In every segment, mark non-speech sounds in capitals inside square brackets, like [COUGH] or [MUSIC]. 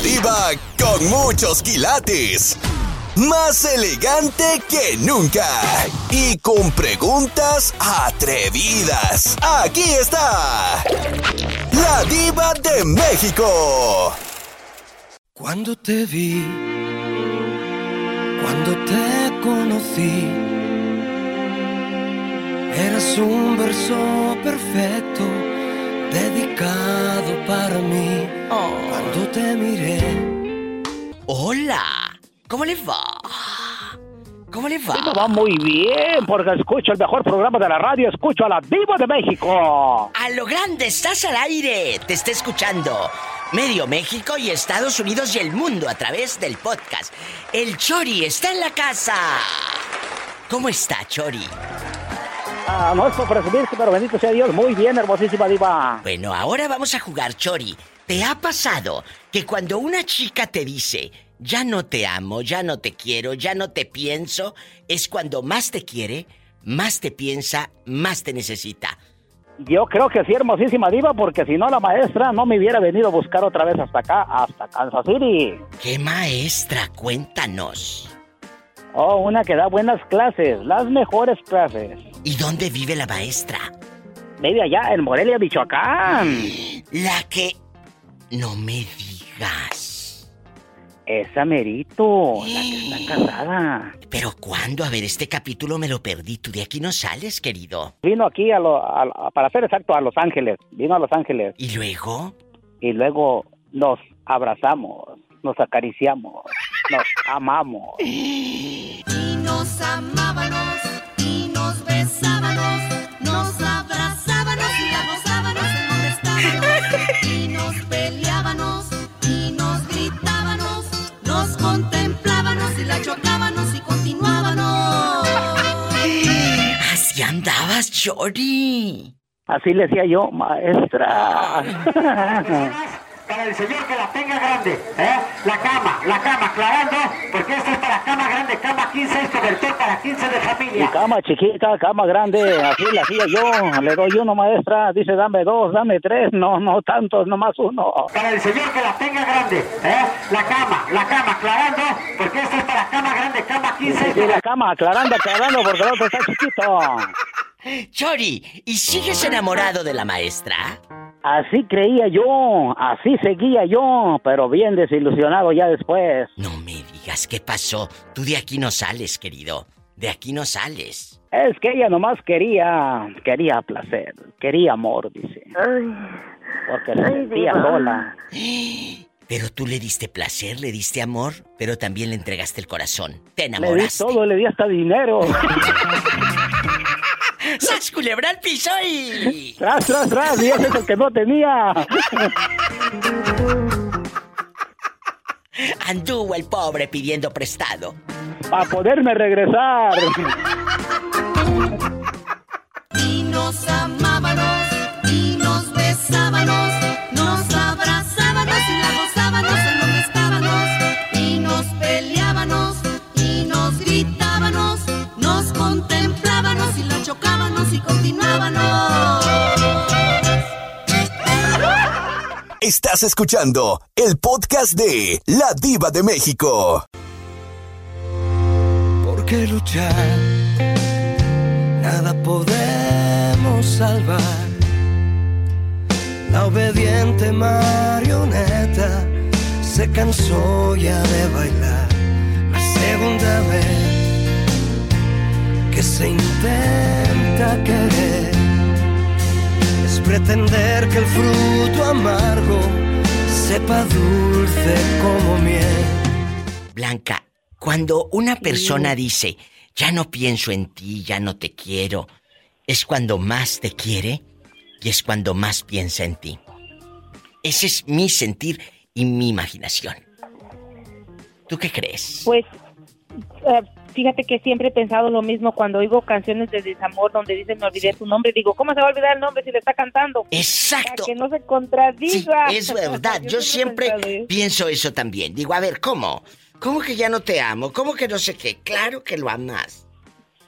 Diva con muchos quilates. Más elegante que nunca. Y con preguntas atrevidas. Aquí está. La diva de México. Cuando te vi, cuando te conocí, eras un verso perfecto dedicado para mí. Cuando te miré. Hola, ¿cómo le va? ¿Cómo le va? Me va muy bien, porque escucho el mejor programa de la radio, escucho a la Diva de México. A lo grande, estás al aire. Te está escuchando medio México y Estados Unidos y el mundo a través del podcast. El Chori está en la casa. ¿Cómo está, Chori? Ah, no es por presumir, pero bendito sea Dios, muy bien, hermosísima Diva. Bueno, ahora vamos a jugar, Chori. ¿Te ha pasado que cuando una chica te dice, ya no te amo, ya no te quiero, ya no te pienso, es cuando más te quiere, más te piensa, más te necesita? Yo creo que sí, hermosísima Diva, porque si no la maestra no me hubiera venido a buscar otra vez hasta acá, hasta Kansas City. ¿Qué maestra? Cuéntanos. Oh, una que da buenas clases, las mejores clases. ¿Y dónde vive la maestra? Vive allá en Morelia, Michoacán. [GASPS] La que... No me digas. Esa merito, la que está [GASPS] casada. ¿Pero cuándo? A ver, este capítulo me lo perdí. Tú de aquí no sales, querido. Vino aquí a, lo, a- para ser exacto, a Los Ángeles. Vino a Los Ángeles. ¿Y luego? Y luego nos abrazamos, nos acariciamos, nos amamos. Y nos amábamos y nos besábamos, nos abrazábamos y la gozábamos en donde estábamos. Y nos peleábamos y nos gritábamos, nos contemplábamos y la chocábamos y continuábamos. Así andabas, Chori. Así le decía yo, maestra. Para el señor que la tenga grande, ¿eh? La cama, la cama, aclarando, porque esta es para cama grande, cama 15 es cobertor para 15 de Y familia. cama chiquita, cama grande, así le hacía yo. Le doy uno, maestra. Dice, dame dos, dame tres. No, no tantos, nomás uno. Para el señor que la tenga grande, ¿eh? La cama, la cama, aclarando, porque esta es para cama grande, cama 15 es Y la cama, aclarando, aclarando, porque el otro está chiquito. Chori, ¿y sigues enamorado de la maestra? Así creía yo, así seguía yo, pero bien desilusionado ya después. No me digas qué pasó. Tú de aquí no sales, querido. De aquí no sales. Es que ella nomás quería, quería placer, quería amor, dice. Porque se sentía sola. [GASPS] Pero tú le diste placer, le diste amor, pero también le entregaste el corazón. Te Le di enamoraste. todo, le di hasta dinero. [LAUGHS] ¡Sas culebra al piso y... tras, tras, tras, y ese es que no tenía. Anduvo el pobre pidiendo prestado. Para poderme regresar. Estás escuchando el podcast de La Diva de México. ¿Por qué luchar? Nada podemos salvar. La obediente marioneta se cansó ya de bailar. La segunda vez que se intenta querer pretender que el fruto amargo sepa dulce como miel. Blanca, cuando una persona dice, ya no pienso en ti, ya no te quiero, es cuando más te quiere y es cuando más piensa en ti. Ese es mi sentir y mi imaginación. ¿Tú qué crees? Pues, eh, fíjate que siempre he pensado lo mismo cuando oigo canciones de desamor donde dicen me olvidé tu nombre. Digo, ¿cómo se va a olvidar el nombre si le está cantando? Exacto. Para que no se Sí, contradiga. es verdad. Yo siempre pensado pienso eso también. Digo, a ver, ¿cómo? ¿Cómo que ya no te amo? ¿Cómo que no sé qué? Claro que lo amas.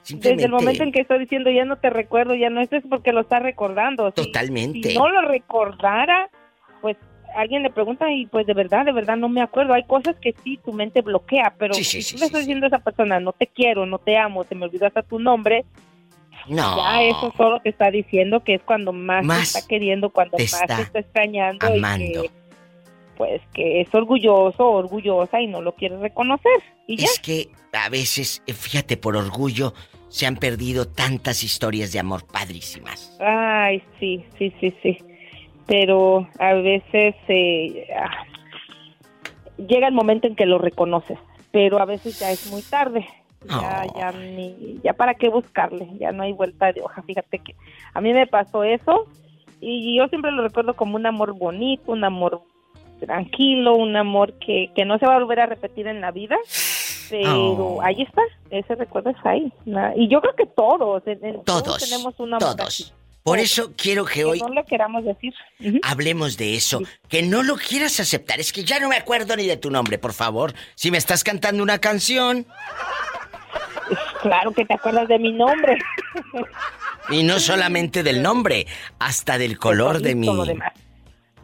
Desde el momento en que estoy diciendo ya no te recuerdo, ya no, esto es porque lo está recordando. Si- Totalmente. Si no lo recordara, pues alguien le pregunta y pues de verdad, de verdad no me acuerdo. Hay cosas que sí tu mente bloquea, pero Sí, sí, si sí, tú le estás diciendo a esa persona, no te quiero, no te amo, se me olvidó hasta tu nombre, No. ya eso solo te está diciendo que es cuando más, Más te está queriendo, cuando te más está te está extrañando amando. y que pues que es orgulloso orgullosa y no lo quiere reconocer. Y ya, Es que a veces, eh, fíjate, por orgullo se han perdido tantas historias de amor padrísimas. ay, sí, sí, sí, sí. Pero a veces eh, ah, llega el momento en que lo reconoces, pero a veces ya es muy tarde. Ya, Oh. ya, ni, ya para qué buscarle, ya no hay vuelta de hoja. Fíjate que a mí me pasó eso y yo siempre lo recuerdo como un amor bonito, un amor tranquilo, un amor que, que no se va a volver a repetir en la vida. Pero Oh. ahí está, ese recuerdo está ahí. Y yo creo que todos, en- en- Todos. tenemos un amor así. Por eso quiero que Que hoy no le queramos decir. Hablemos de eso. Que no lo quieras aceptar. Es que ya no me acuerdo ni de tu nombre, por favor. Si me estás cantando una canción. Claro que te acuerdas de mi nombre. Y no solamente del nombre, hasta del color de mi lo demás.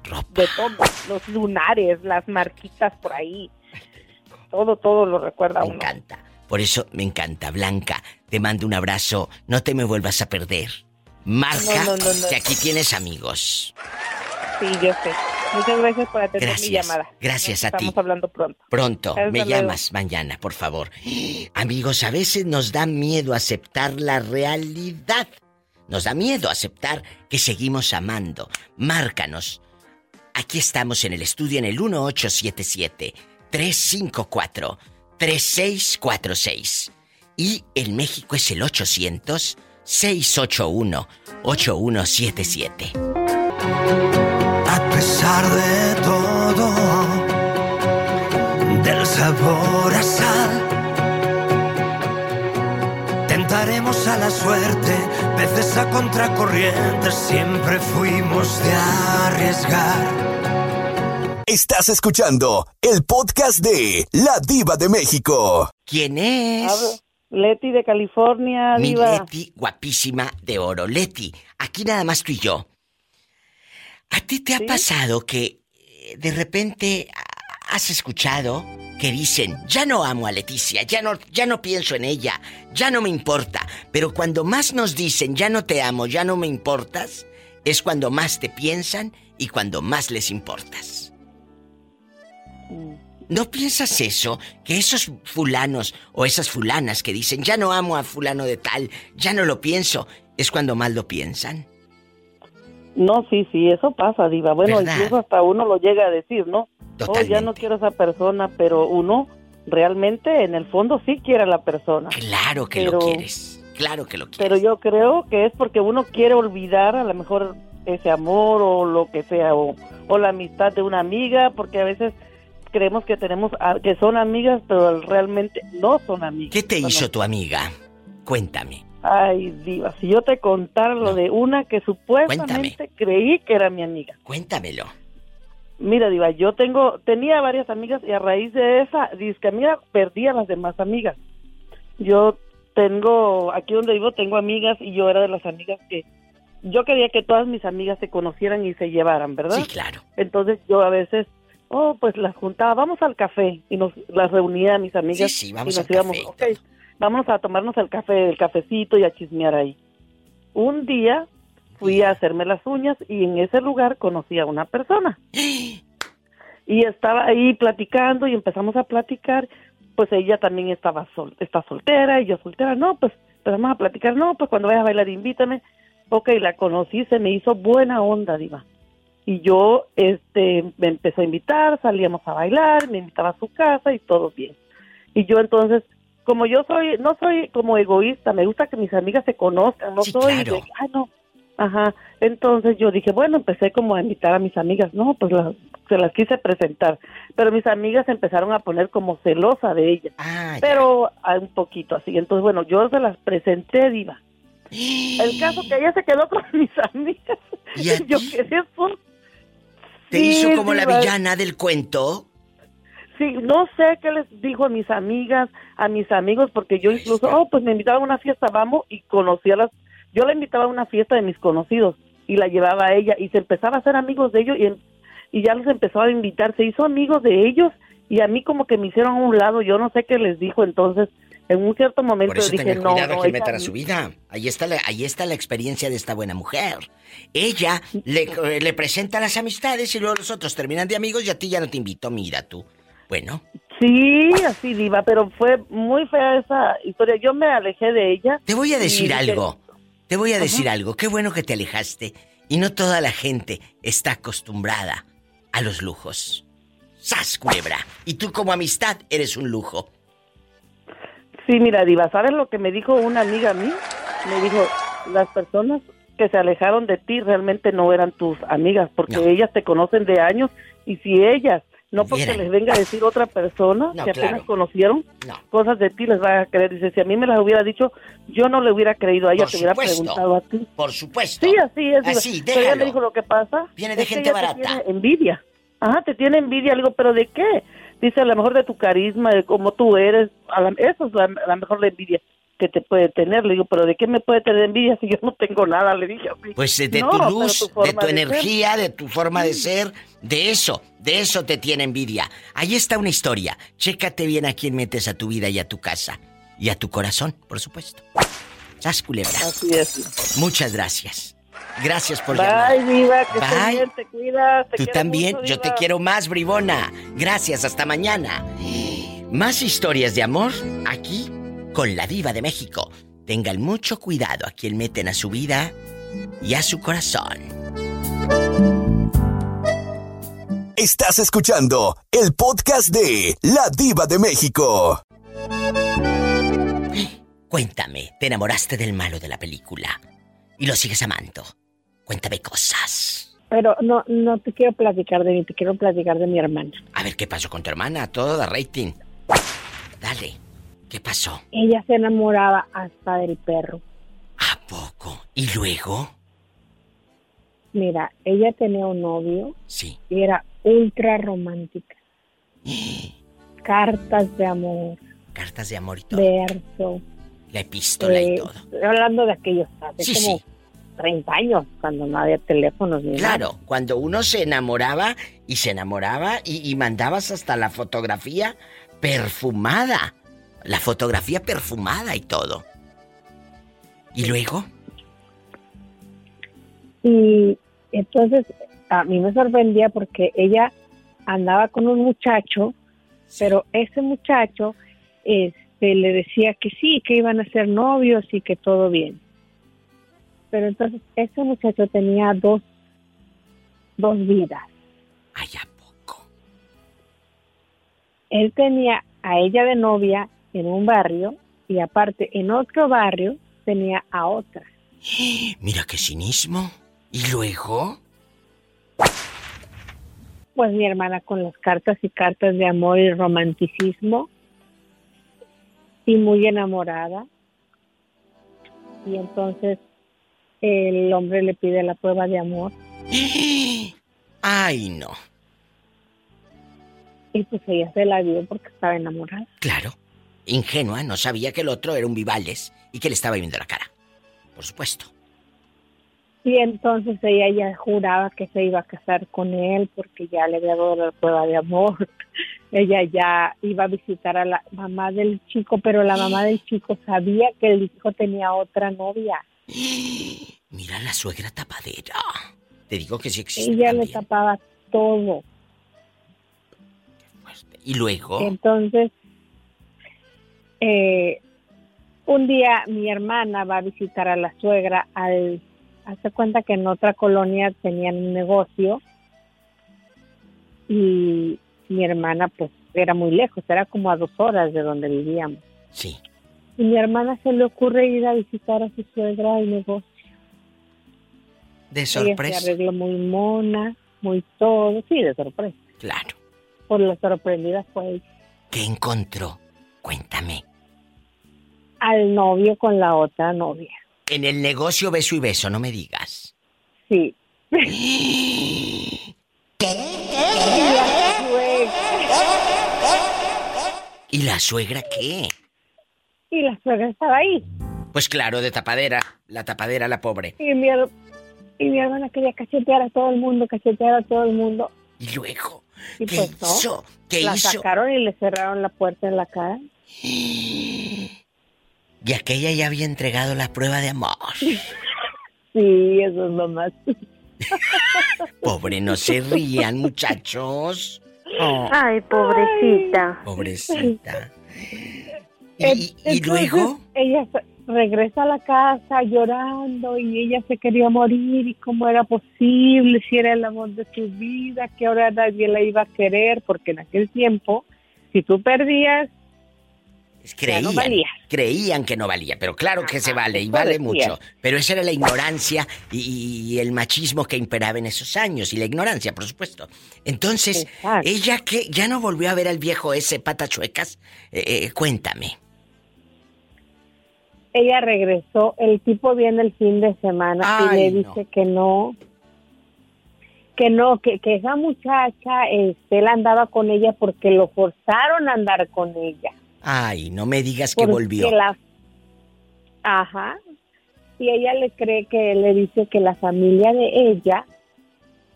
ropa. de todo, los lunares, las marquitas por ahí. Todo, todo lo recuerda Me uno. encanta. Por eso me encanta, Blanca. Te mando un abrazo. No te me vuelvas a perder. Marca No, no, no, no. que aquí tienes amigos. Sí, yo sé. Muchas gracias por atender Gracias, mi llamada. gracias Nos a ti. Estamos hablando pronto. Pronto, Hasta me luego. llamas mañana, por favor. Amigos, a veces nos da miedo aceptar la realidad. Nos da miedo aceptar que seguimos amando. Márcanos. Aquí estamos en el estudio en el 1877-354-3646. Y en México es el 800-681-8177. A pesar de todo, del sabor a sal, tentaremos a la suerte, veces a contracorriente, siempre fuimos de arriesgar. Estás escuchando el podcast de La Diva de México. ¿Quién es? Leti de California, Mi diva. Leti, guapísima de oro. Leti, aquí nada más tú y yo. ¿A ti te ha pasado que eh, de repente has escuchado que dicen, ya no amo a Leticia, ya no, ya no pienso en ella, ya no me importa? Pero cuando más nos dicen, ya no te amo, ya no me importas, es cuando más te piensan y cuando más les importas. Mm. ¿No piensas eso? Que esos fulanos o esas fulanas que dicen, ya no amo a fulano de tal, ya no lo pienso, es cuando más lo piensan. No, sí, sí, eso pasa, diva. Bueno, ¿Verdad? incluso hasta uno lo llega a decir, ¿no? Oh, ya no Totalmente. quiero a esa persona, pero uno realmente en el fondo sí quiere a la persona. Claro que lo quieres. Claro que lo quieres. Pero yo creo que es porque uno quiere olvidar a lo mejor ese amor o lo que sea, o, o la amistad de una amiga, porque a veces creemos que tenemos a- que son amigas, pero realmente no son amigas. ¿Qué te hizo tu amiga? Cuéntame. Ay, diva, si yo te contara lo No. de una que supuestamente creí que era mi amiga. Cuéntamelo. Mira, Diva, yo tengo, tenía varias amigas y a raíz de esa disque amiga perdí a las demás amigas. Yo tengo, aquí donde vivo tengo amigas y yo era de las amigas que, yo quería que todas mis amigas se conocieran y se llevaran, ¿verdad? Sí, claro. Entonces yo a veces, oh, pues las juntaba, vamos al café y nos las reunía a mis amigas Sí, sí, vamos y nos al íbamos, café vamos a tomarnos el café, el cafecito y a chismear ahí. Un día fui a hacerme las uñas y en ese lugar conocí a una persona. [GASPS] Y estaba ahí platicando y empezamos a platicar, pues ella también estaba sol, está soltera y yo soltera, no, pues empezamos a platicar, no, pues cuando vayas a bailar invítame, ok, la conocí, se me hizo buena onda, diva, y yo, este, me empezó a invitar, salíamos a bailar, me invitaba a su casa y todo bien, y yo entonces, como yo soy, no soy como egoísta, me gusta que mis amigas se conozcan, no Sí, soy claro. de, ah, no, Ajá, entonces yo dije, bueno, empecé como a invitar a mis amigas, no, pues las- se las quise presentar, pero mis amigas empezaron a poner como celosa de ella, Ah, pero ah, un poquito así, entonces bueno, yo se las presenté, diva. [GASPS] El caso que ella se quedó con [LAUGHS] mis amigas, ¿Y a yo quedé. ¿Te Sí, hizo como la villana del cuento? Sí, no sé qué les dijo a mis amigas, a mis amigos, porque yo incluso, oh, pues me invitaban a una fiesta, vamos, y conocí a las, yo la invitaba a una fiesta de mis conocidos y la llevaba a ella y se empezaba a hacer amigos de ellos y en- y ya los empezó a invitar, se hizo amigo de ellos y a mí como que me hicieron a un lado, yo no sé qué les dijo entonces. En un cierto momento Por eso dije, tenga no, cuidado no, a ni- su vida. Ahí está, la, ahí está la experiencia de esta buena mujer. Ella le, eh, le presenta las amistades y luego los otros terminan de amigos y a ti ya no te invito, mira tú. Bueno, Sí, así diva, pero fue muy fea esa historia. Yo me alejé de ella. te voy a decir algo. Te voy a decir algo. Qué bueno que te alejaste. Y no toda la gente está acostumbrada a los lujos. ¡Sas, culebra! Y tú como amistad eres un lujo. Sí, mira, Diva, ¿sabes lo que me dijo una amiga a mí? Me dijo, las personas que se alejaron de ti realmente no eran tus amigas, porque No. ellas te conocen de años, y si ellas, no porque Vieran. les venga a decir otra persona No, que apenas claro. conocieron, No. cosas de ti les va a creer. Dice, si a mí me las hubiera dicho, yo no le hubiera creído a ella, Por te hubiera preguntado a ti. Por supuesto. Sí, así es. Así, Pero ella me dijo lo que pasa. Viene de es que gente ella te barata. tiene envidia. Ajá, te tiene envidia. Le digo, ¿pero de qué? Dice, a lo mejor de tu carisma, de cómo tú eres. A la- eso es la, mejor la envidia que te puede tener. Le digo, ¿pero de qué me puede tener envidia si yo no tengo nada? Le dije así. Pues de No, tu luz, de tu energía, de tu forma de ser, de eso, de eso te tiene envidia. Ahí está una historia. Chécate bien a quién metes a tu vida y a tu casa. Y a tu corazón, por supuesto. Sas culebra. Así es. Muchas gracias. Gracias por llamar. Bye, Diva, que estés Bye. bien, te cuidas. te Tú también, mucho, yo te quiero más, bribona. Gracias, hasta mañana. Más historias de amor aquí con la diva de México. Tengan mucho cuidado a quien meten a su vida y a su corazón. Estás escuchando el podcast de La Diva de México. Cuéntame, ¿te enamoraste del malo de la película? ¿Y lo sigues amando? Cuéntame cosas. Pero no, no te quiero platicar de mí, te quiero platicar de mi hermana. A ver qué pasó con tu hermana, todo da rating. Dale, ¿qué pasó? Ella se enamoraba hasta del perro. ¿A poco? ¿Y luego? Mira, ella tenía un novio Sí. y era ultra romántica. [GASPS] Cartas de amor, Cartas de amor y todo. verso. La epístola y eh, todo. estoy hablando de aquellos hace Sí, como sí. 30 años, cuando no había teléfonos ni nada. Claro, cuando uno se enamoraba y se enamoraba y, y mandabas hasta la fotografía perfumada. La fotografía perfumada y todo. ¿Y luego? Y entonces a mí me sorprendía porque ella andaba con un muchacho, pero ese muchacho este, le decía que sí, que iban a ser novios y que todo bien. Pero entonces ese muchacho tenía dos, dos vidas. Ay, ¿a poco? Él tenía a ella de novia en un barrio y aparte en otro barrio tenía a otra. [GASPS] Mira qué cinismo. ¿Y luego? Pues mi hermana con las cartas y cartas de amor y romanticismo y muy enamorada. Y entonces el hombre le pide la prueba de amor [GASPS] Ay, no. y pues ella se la dio porque estaba enamorada. Claro. Ingenua, no sabía que el otro era un Vivales y que le estaba viendo la cara. Por supuesto. Y entonces ella ya juraba que se iba a casar con él porque ya le había dado la prueba de amor. [LAUGHS] ella ya iba a visitar a la mamá del chico, pero la mamá del chico sabía que el hijo tenía otra novia. [GASPS] Mira la suegra tapadera. Te digo que sí existe. Ella le tapaba todo. Y luego. Entonces, eh, un día mi hermana va a visitar a la suegra al hace cuenta que en otra colonia tenían un negocio y mi hermana pues era muy lejos, era como a dos horas de donde vivíamos. Sí. Y mi hermana se le ocurre ir a visitar a su suegra al negocio. De Ella se sorpresa. arregló muy mona, muy todo, sí, de sorpresa. Claro. Por la sorprendida fue ella. ¿Qué encontró? Cuéntame. al novio con la otra novia. En el negocio beso y beso, no me digas. Sí. [GASPS] ¿Y la suegra qué? Y la suegra estaba ahí. Pues claro, de tapadera. La tapadera, la pobre. Y mi, y mi hermana quería cachetear a todo el mundo, cachetear a todo el mundo. Y luego, Y ¿qué pues hizo? ¿Qué la hizo? sacaron y le cerraron la puerta en la cara. [GASPS] Y aquella ya había entregado la prueba de amor. [LAUGHS] Sí, eso es lo más. [LAUGHS] Pobre, no se rían, muchachos. Oh, Ay, pobrecita. pobrecita. ¿Y, luego? Ella regresa a la casa llorando y ella se quería morir y cómo era posible, si era el amor de su vida, que ahora nadie la iba a querer, porque en aquel tiempo, si tú perdías, Creían, no valía. creían que no valía, pero claro que se vale y vale mucho. Pero esa era la ignorancia y, y el machismo que imperaba en esos años y la ignorancia, por supuesto. Entonces, Exacto. ella que ya no volvió a ver al viejo ese patachuecas, eh, eh, cuéntame. Ella regresó, el tipo viene el fin de semana Ay, y le no. dice que no, que no, que, que esa muchacha, este, él andaba con ella porque lo forzaron a andar con ella. Ay, no me digas que volvió. la- Ajá. Y ella le cree que le dice que la familia de ella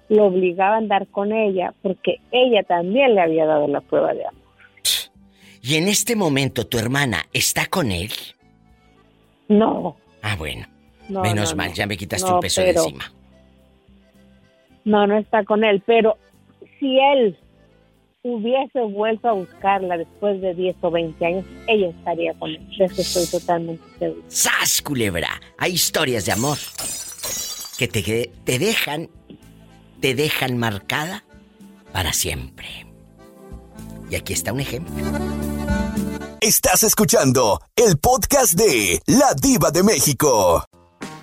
lo obligaba a andar con ella porque ella también le había dado la prueba de amor. Y en este momento tu hermana está con él. No, Ah, bueno. no. Menos no, mal, ya me quitaste No, un peso pero- de encima. No, no está con él, pero si él hubiese vuelto a buscarla después de 10 o 20 años, ella estaría con él. De eso estoy totalmente segura. ¡Sas, culebra! Hay historias de amor que te, te dejan, te dejan marcada para siempre. Y aquí está un ejemplo. Estás escuchando el podcast de La Diva de México.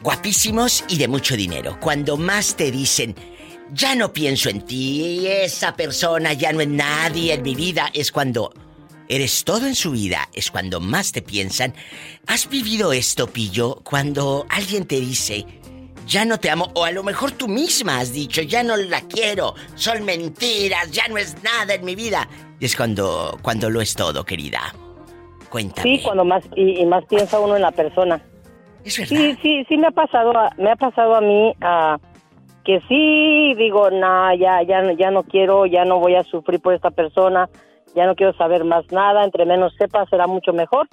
Guapísimos y de mucho dinero. Cuando más te dicen, ya no pienso en ti, esa persona ya no es nadie en mi vida, es cuando eres todo en su vida, es cuando más te piensan. ¿Has vivido esto, Pillo? Cuando alguien te dice, ya no te amo, o a lo mejor tú misma has dicho, ya no la quiero, son mentiras, ya no es nada en mi vida. Y es cuando, cuando lo es todo, querida. Cuéntame. Sí, cuando más y, y más piensa uno en la persona. Es verdad. Sí, sí, sí me ha pasado, a- me ha pasado a mí a que sí digo, no, ya, ya, no- ya no quiero, ya no voy a sufrir por esta persona, ya no quiero saber más nada, entre menos sepa será mucho mejor.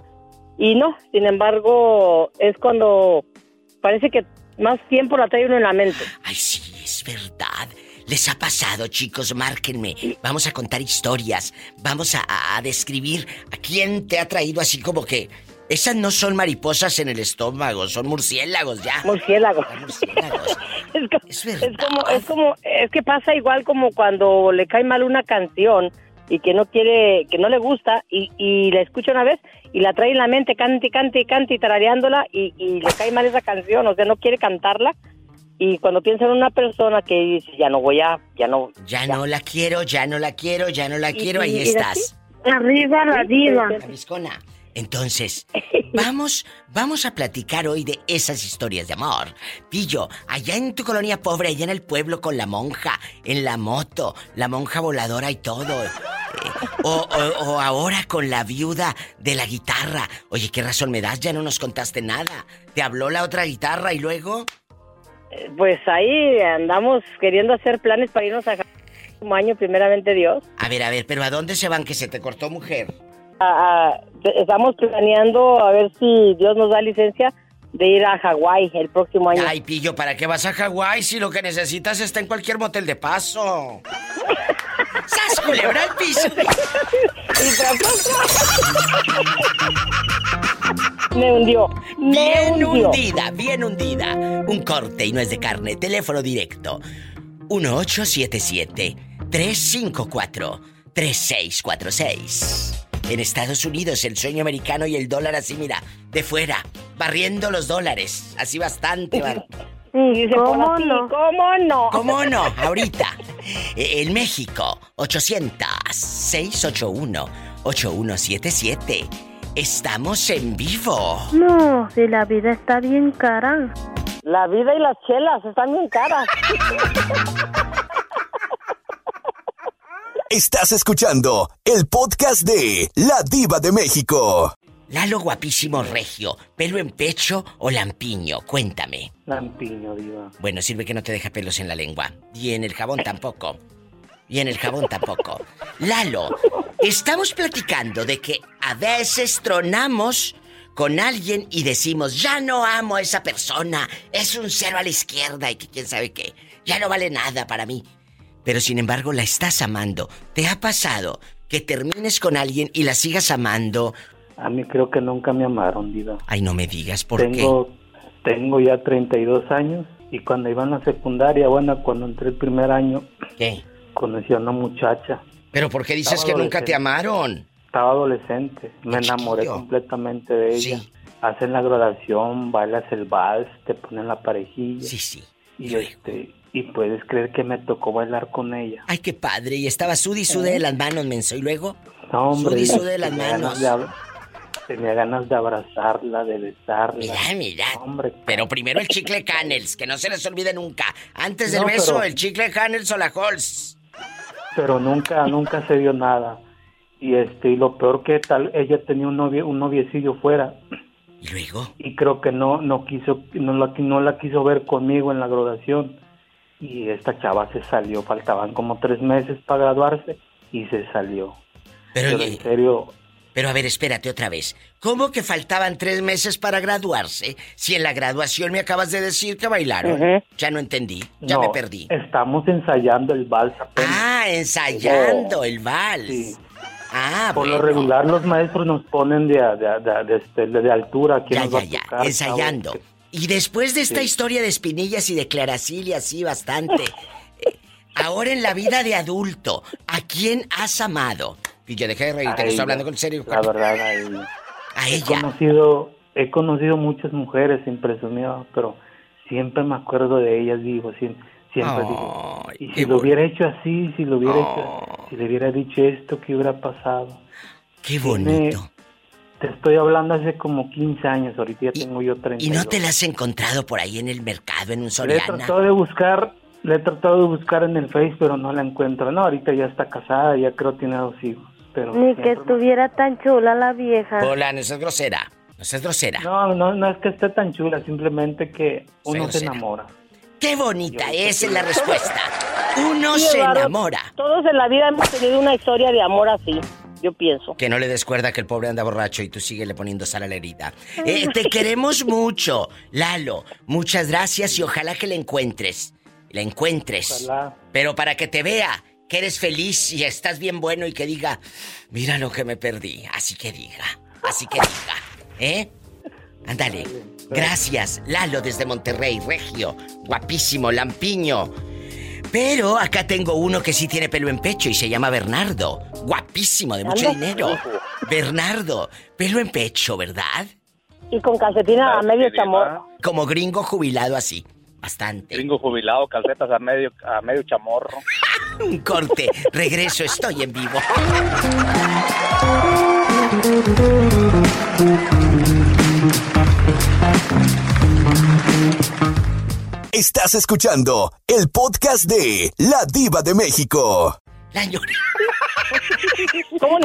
Y no, sin embargo, es cuando parece que más tiempo la trae uno en la mente. Ay, sí, es verdad. ¿Les ha pasado, chicos? Márquenme. Vamos a contar historias. Vamos a, a- a describir a quién te ha traído así como que... Esas no son mariposas en el estómago, son murciélagos ya. Murciélago. Son murciélagos. [LAUGHS] Es, co- Es es como, es como, es que pasa igual como cuando le cae mal una canción y que no quiere, que no le gusta y, y la escucha una vez y la trae en la mente, cante, cante, cante y tarareándola y, y le cae mal esa canción, o sea, no quiere cantarla y cuando piensa en una persona que dice, ya no voy a, ya no, Ya no la quiero, ya no la quiero, ya no la Y- quiero, y- ahí y estás. Arriba la diva. Entonces, [LAUGHS] vamos, vamos a platicar hoy de esas historias de amor. Pillo, allá en tu colonia pobre, allá en el pueblo con la monja, en la moto, la monja voladora y todo. eh, o, o- o ahora con la viuda de la guitarra. Oye, ¿qué razón me das? Ya no nos contaste nada. ¿Te habló la otra guitarra y luego? pues ahí andamos queriendo hacer planes para irnos a un año, primeramente Dios. A ver, a ver, pero ¿a dónde se van que se te cortó mujer? Estamos planeando a ver si Dios nos da licencia de ir a Hawái el próximo año. Ay, Pillo, ¿para qué vas a Hawái si lo que necesitas está en cualquier motel de paso? [LAUGHS] ¡Sas, culebra al piso! [LAUGHS] Me hundió. Me Bien hundió. hundida, bien hundida. Un corte y no es de carne. Teléfono directo. 1877-354-3646. En Estados Unidos el sueño americano y el dólar así, mira, de fuera, barriendo los dólares. Así bastante, bar- [LAUGHS] ¿Cómo no? ¿Cómo no? ¿Cómo no? Ahorita. Eh, En México, 800-681-8177. Estamos en vivo. No, si la vida está bien cara. La vida y las chelas están bien caras. [LAUGHS] Estás escuchando el podcast de La Diva de México. Lalo guapísimo regio, pelo en pecho o lampiño, cuéntame. Lampiño, diva. Bueno, sirve que no te deja pelos en la lengua. Y en el jabón tampoco. Y en el jabón tampoco. Lalo, estamos platicando de que a veces tronamos con alguien y decimos, ya no amo a esa persona, es un cero a la izquierda y que quién sabe qué, ya no vale nada para mí. Pero sin embargo la estás amando. ¿Te ha pasado que termines con alguien y la sigas amando? A mí creo que nunca me amaron, Diva. Ay, no me digas por tengo, qué. Tengo ya 32 años y cuando iba en la secundaria, bueno, cuando entré el primer año, ¿Qué? conocí a una muchacha. ¿Pero por qué dices Estaba que nunca te amaron? Estaba adolescente, me enamoré completamente de ella. Sí. Hacen la graduación, bailas el vals, te ponen la parejilla. Sí, sí. Y este y puedes creer que me tocó bailar con ella. Ay, qué padre. Y estaba sudi sude de las manos, menso. ¿Y luego? No, hombre, Sudi, sude de las manos. de tenía ganas de abrazarla, de besarla. Mira, mira. Hombre, Pero primero el chicle Canels, que no se les olvide nunca. Antes del No, beso, pero- el chicle Canels o la Halls. pero nunca, nunca se dio nada. Y este, y lo peor que tal, ella tenía un novio, un noviecillo fuera. ¿Y luego? Y creo que no, no quiso, no la, no la quiso ver conmigo en la graduación. Y esta chava se salió, faltaban como tres meses para graduarse y se salió. Pero, Pero en serio, pero a ver, espérate otra vez. ¿Cómo que faltaban tres meses para graduarse? Si en la graduación me acabas de decir que bailaron. Ujú. Ya no entendí. Ya no, me perdí. Estamos ensayando el vals apenas. Ah, ensayando el vals. Sí. Ah, Por bueno. lo regular los maestros nos ponen de, de, de, de, este, de altura. ¿quién Ya, nos va ya, a ya. tocar, Ensayando. chavos? Y después de esta Sí. historia de espinillas y de Claracil y así bastante. eh, ahora en la vida de adulto, ¿a quién has amado? Y yo dejé de reírte, A que estoy hablando con serio. La verdad, a ella. A He conocido, he conocido muchas mujeres sin presumir, pero siempre me acuerdo de ellas, digo, siempre, siempre digo. Y si lo hubiera hecho así, si lo hubiera Oh. hecho, si le hubiera dicho esto, ¿qué hubiera pasado? Qué Tiene- bonito. Te estoy hablando hace como 15 años, ahorita ya tengo yo 30. ¿Y no te la has encontrado por ahí en el mercado, en un Le he Soriana? tratado de buscar, le he tratado de buscar en el Face, pero no la encuentro. No, ahorita ya está casada, ya creo tiene dos hijos. Pero Ni que estuviera tan chula la vieja. Hola, no seas grosera. No seas grosera. No, no, no es que esté tan chula, simplemente que uno se grosera. enamora. Qué bonita, Yo- esa es la respuesta. Uno Sí, se enamora. Todos en la vida hemos tenido una historia de amor así, yo pienso. Que no le descuerda que el pobre anda borracho y tú síguele poniendo sal a la herida. [LAUGHS] Eh, te queremos mucho, Lalo. Muchas gracias y ojalá que la encuentres. La encuentres. Ojalá. Pero para que te vea que eres feliz y estás bien bueno y que diga, mira lo que me perdí. Así que diga, así que diga. ¿Eh? Ándale. Gracias, Lalo desde Monterrey, Regio. Guapísimo, lampiño. Pero acá tengo uno que sí tiene pelo en pecho y se llama Bernardo. Guapísimo, de mucho dinero. Bernardo, pelo en pecho, ¿verdad? Y con calcetina a medio chamorro. Como gringo jubilado así. Bastante. Gringo jubilado, calcetas a medio, a medio chamorro. [LAUGHS] Un corte. Regreso, estoy en vivo. [LAUGHS] Estás escuchando el podcast de La Diva de México. La ñora- ¿Cómo,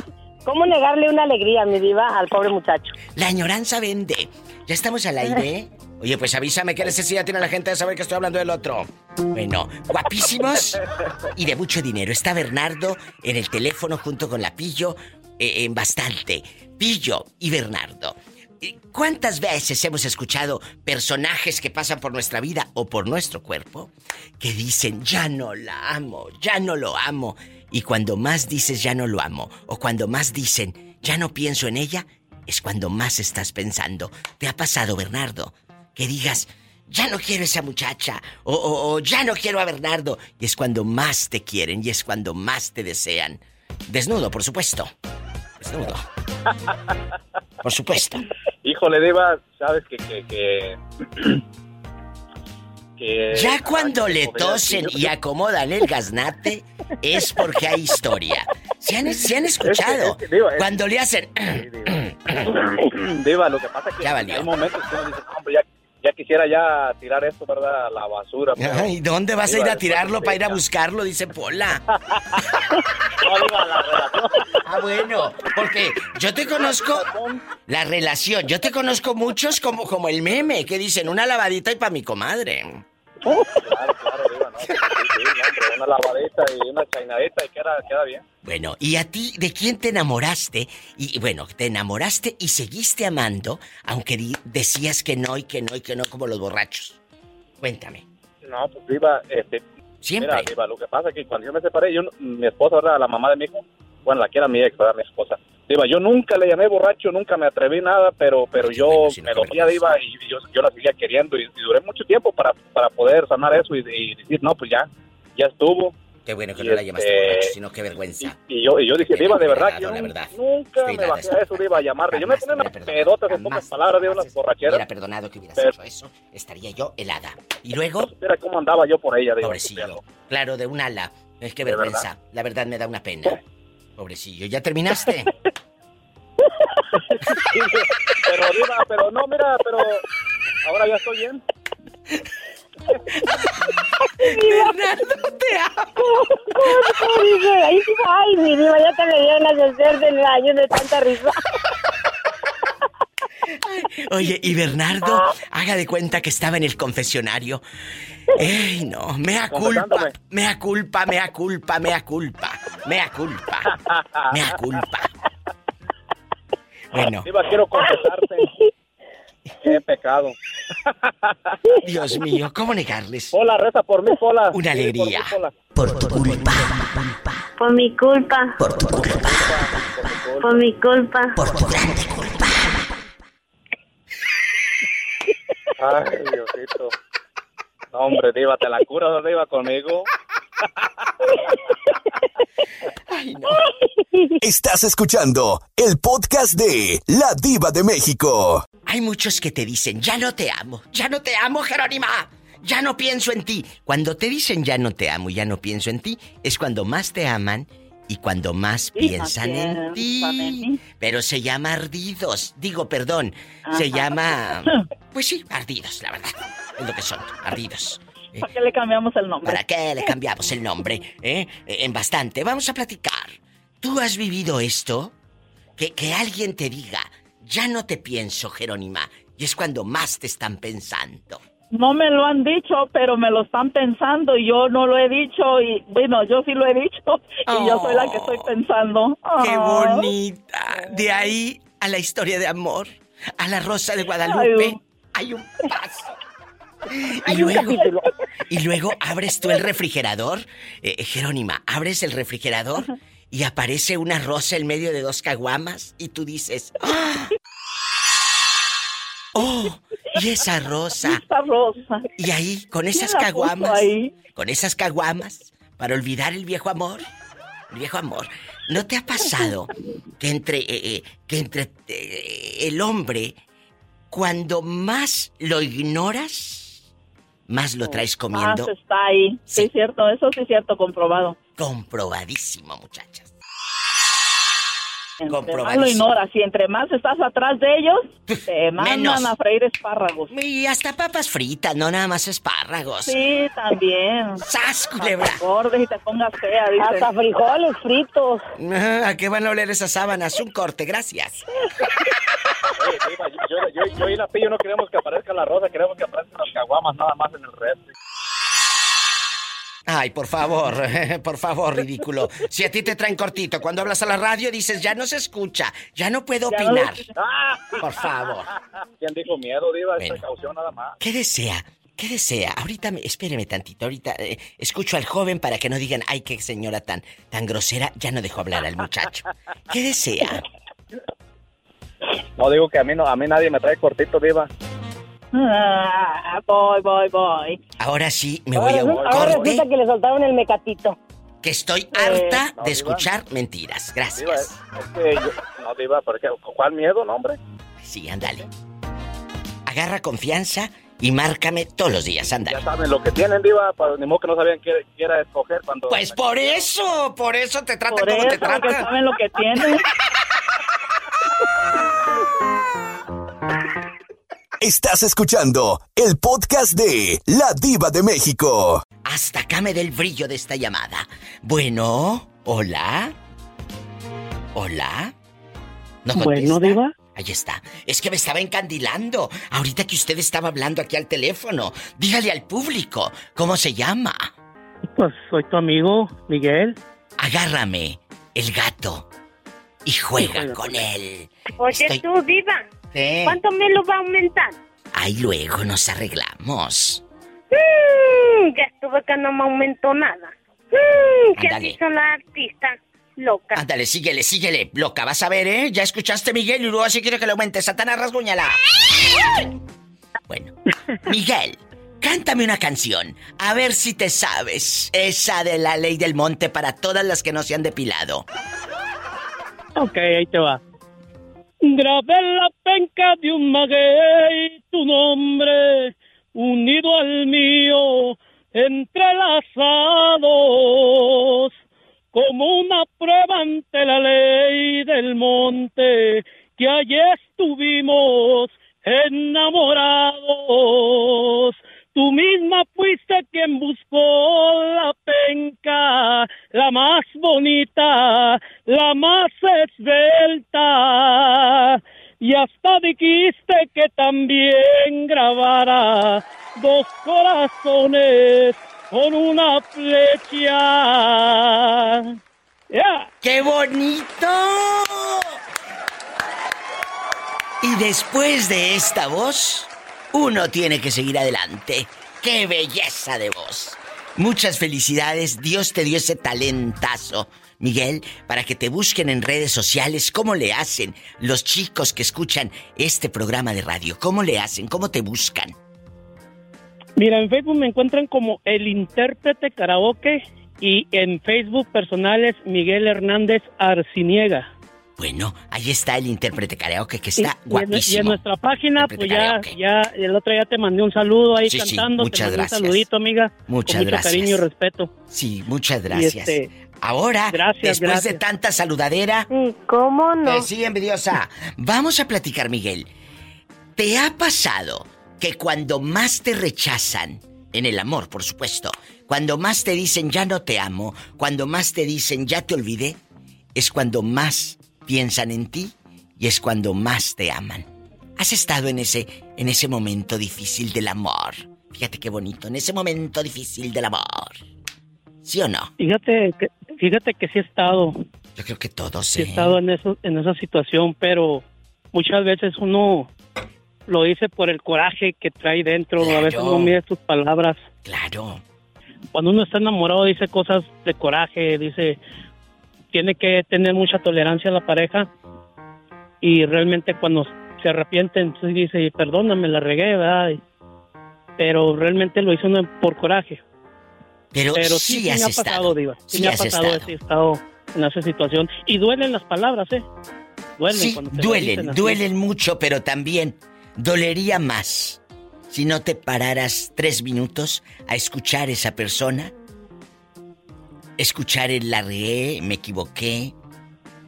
cómo negarle una alegría, mi diva, al pobre muchacho? La añoranza vende. Ya estamos al aire. Oye, pues avísame qué necesidad tiene la gente de saber que estoy hablando del otro. Bueno, guapísimos y de mucho dinero. Está Bernardo en el teléfono junto con la Pillo eh, en bastante. Pillo y Bernardo. ¿Cuántas veces hemos escuchado personajes que pasan por nuestra vida o por nuestro cuerpo que dicen, ya no la amo, ya no lo amo? Y cuando más dices, ya no lo amo, o cuando más dicen, ya no pienso en ella, es cuando más estás pensando. ¿Te ha pasado, Bernardo? Que digas, ya no quiero esa muchacha, o- o ya no quiero a Bernardo. Y es cuando más te quieren y es cuando más te desean. Desnudo, por supuesto. Desnudo. [LAUGHS] Por supuesto. Híjole, Diva, sabes que... que, que... [CLEARS THROAT] que- Ya cuando le tosen y acomodan el gaznate, es porque hay historia. ¿Se han, se han escuchado? Es que- es que, digo, es- Cuando le hacen... Diva, [CLEARS THROAT] lo que pasa es que Ya valió. hay momentos que uno dice, hombre, ya, ya quisiera ya tirar esto, ¿verdad? A la basura. Ay, ¿dónde vas a ir a tirarlo para ir a buscarlo? Dice Pola. [LAUGHS] Ah, bueno, porque yo te conozco la relación, yo te conozco muchos como, como el meme que dicen una lavadita y para mi comadre. Claro, claro, Diva, no, sí, sí, no, hombre, una lavadita y una chainadita y queda, queda bien. Bueno, ¿y a ti de quién te enamoraste? Y bueno, te enamoraste y seguiste amando, aunque decías que no y que no y que no como los borrachos. Cuéntame. No, pues Diva, este... Siempre. Mira, lo que pasa es que cuando yo me separé, yo, mi esposa, ¿verdad? La mamá de mi hijo, bueno, la que era mi ex, ¿verdad? Mi esposa. Diva, yo nunca le llamé borracho, nunca me atreví nada, pero pero yo me dolía, Diva, y yo, yo la seguía queriendo y, y duré mucho tiempo para, para poder sanar eso y, y decir, no, pues ya, ya estuvo. Qué bueno que Y no la este- llamaste borracho, sino qué vergüenza. Y yo, y yo dije, Diva, de verdad, yo la verdad. nunca Estoy me bajé a eso, Diva, a llamarle. Yo me ponía unas pedotas, en pocas palabras, de unas borracheras. Hubiera perdonado que hubieras Pero- hecho eso, estaría yo helada. Y luego, Mira cómo andaba yo por ella, Diva. pobrecillo, claro, de un ala. Es que ¿De vergüenza, la verdad me da una pena. Pobrecillo, ¿ya terminaste? [LAUGHS] Pero, Diva, pero no, mira, pero ahora ya estoy bien. Bernardo, te Ay, [LAUGHS] ay, mi diva, ya te le dieron las de hacer del año de tanta risa. [LAUGHS] Oye, y Bernardo, haga de cuenta que estaba en el confesionario. ¡Ey, no! ¡Mea culpa! ¡Mea culpa, mea culpa, mea culpa! ¡Mea culpa! ¡Mea culpa! Bueno, Diva, quiero confesarte. Qué pecado. Dios mío, ¿cómo negarles? Hola, reza por mí, Pola. Una alegría. Por tu culpa. Por mi culpa. Por tu culpa. Por mi culpa. Por tu grande culpa. Ay, Diosito. No, hombre, Diva, ¿te la curas, Diva, conmigo? Estás escuchando el podcast de La Diva de México. Hay muchos que te dicen, ya no te amo, ya no te amo, Jerónima, ya no pienso en ti. Cuando te dicen ya no te amo, ya no pienso en ti, es cuando más te aman y cuando más piensan en ti. Pero se llama ardidos, digo, perdón, se llama... [LAUGHS] Pues sí, ardidos, la verdad. Es lo que son, ardidos. Eh, ¿Para qué le cambiamos el nombre? ¿Para qué le cambiamos el nombre? eh? Eh, En bastante. Vamos a platicar. ¿Tú has vivido esto? Que, que alguien te diga, ya no te pienso, Jerónima. Y es cuando más te están pensando. No me lo han dicho, pero me lo están pensando y yo no lo he dicho y bueno, yo sí lo he dicho y yo soy la que estoy pensando. ¡Qué bonita! De ahí a la historia de amor, a la Rosa de Guadalupe, hay un paso. Y luego, y luego abres tú el refrigerador, eh, Jerónima, abres el refrigerador y aparece una rosa en medio de dos caguamas y tú dices, ¡Ah! ¡Oh! Y esa rosa. [LAUGHS] Esa rosa. Y ahí, con ¿Quién esas caguamas, con esas caguamas, para olvidar el viejo amor, el viejo amor. ¿No te ha pasado que entre, eh, eh, que entre eh, el hombre, cuando más lo ignoras, más lo traes comiendo? Más está ahí. Sí, es cierto, eso sí es cierto, comprobado. Comprobadísimo, muchachas. Entre más lo ignoras y entre más estás atrás de ellos, te [LAUGHS] mandan Menos. a freír espárragos. Y hasta papas fritas, no nada más espárragos. Sí, también. ¡Sas, culebra! Hasta gordes y te pongas fea, dicen. Hasta frijoles fritos. Ah, ¿A qué van a oler esas sábanas? Un corte, gracias. [LAUGHS] Oye, Diva, yo, yo, yo, yo y la Pillo no queremos que aparezca la rosa, queremos que aparezcan las caguamas nada más en el refri. Ay, por favor, [LAUGHS] por favor, ridículo. Si a ti te traen cortito, cuando hablas a la radio dices, ya no se escucha, ya no puedo Ya opinar. [LAUGHS] Por favor. ¿Quién dijo miedo, Diva? Es Bueno. precaución nada más. ¿Qué desea? ¿Qué desea? Ahorita, me, espéreme tantito, ahorita eh, escucho al joven para que no digan, ay, qué señora tan, tan grosera, ya no dejó hablar al muchacho. ¿Qué desea? No digo que a mí no, a mí nadie me trae cortito, Diva. Ah, voy, voy, voy. Ahora sí, me voy a un Ahora corte, resulta que le soltaron el mecatito. que estoy harta no, de Diva. escuchar mentiras. Diva, Gracias. es, es que yo, no, Diva, porque ¿cuál miedo, no, hombre? Sí, ándale. Agarra confianza y márcame todos los días, ándale. Ya saben lo que tienen, Diva, para ni modo que no sabían qué, qué era escoger cuando... Pues por eso, por eso te tratan Por como eso, te tratan. saben lo que tienen. [LAUGHS] Estás escuchando el podcast de La Diva de México. Hasta acá me dé el brillo de esta llamada. Bueno, hola. Hola. ¿No Bueno? Diva. Ahí está. Es que me estaba encandilando. Ahorita que usted estaba hablando aquí al teléfono. Dígale al público. ¿Cómo se llama? Pues soy tu amigo, Miguel. Agárrame el gato y juega con él. Oye Estoy- tú, Diva. ¿Qué? ¿Cuánto me lo va a aumentar? Ahí luego nos arreglamos. Mm, ya estuve que no me aumentó nada. Mm, ¿Qué Ándale. hizo la artista? Loca. Ándale, síguele, síguele. Loca, vas a ver, ¿eh? Ya escuchaste, Miguel, y luego así quiere que le aumente. Satanás, rasguñala. Bueno, [LAUGHS] Miguel, cántame una canción. A ver si te sabes. Esa de la ley del monte para todas las que no se han depilado. Ok, ahí te va. Grabé la penca de un maguey tu nombre, unido al mío, entrelazados, como una prueba ante la ley del monte, que allí estuvimos enamorados. Tú misma fuiste quien buscó la penca, la más bonita, la más esbelta. Y hasta dijiste que también grabara dos corazones con una flecha. ¡Qué bonito! Y después de esta voz, uno tiene que seguir adelante. ¡Qué belleza de voz! Muchas felicidades, Dios te dio ese talentazo, Miguel, para que te busquen en redes sociales. ¿Cómo le hacen los chicos que escuchan este programa de radio? ¿Cómo le hacen? ¿Cómo te buscan? Mira, en Facebook me encuentran como el intérprete karaoke y en Facebook personal es Miguel Hernández Arciniega. Bueno, ahí está el intérprete karaoke que está Y- y en- Y en, guapísimo. nuestra página, pues ya, ya, el otro día te mandé un saludo ahí Sí, sí, cantando. muchas te mandé gracias. un saludito, amiga. Muchas con mucho gracias. cariño y respeto. Sí, muchas gracias. este, Ahora, gracias, después de tanta saludadera. ¿Cómo no? Que sí, envidiosa. Vamos a platicar, Miguel. ¿Te ha pasado que cuando más te rechazan, en el amor, por supuesto, cuando más te dicen ya no te amo, cuando más te dicen ya te olvidé, es cuando más piensan en ti y es cuando más te aman? ¿Has estado en ese, en ese momento difícil del amor? Fíjate qué bonito, en ese momento difícil del amor. ¿Sí o no? Fíjate, que, fíjate que sí he estado. Yo creo que todos, Sí he ¿eh? estado en, eso, en esa situación, pero muchas veces uno lo dice por el coraje que trae dentro. A veces Claro. no mide sus palabras. Claro. Cuando uno está enamorado dice cosas de coraje, dice, tiene que tener mucha tolerancia a la pareja y realmente cuando se arrepiente entonces dice, perdóname, la regué, ¿verdad? Pero realmente lo hizo por coraje. Pero, Pero sí, sí, sí has me ha estado. pasado, Diva. Sí, Sí me ha pasado, estado. sí he estado en esa situación. Y duelen las palabras, ¿eh? Duelen Sí, cuando duelen, duelen mucho, pero también dolería más si no te pararas tres minutos a escuchar a esa persona, escuchar el la regué, me equivoqué,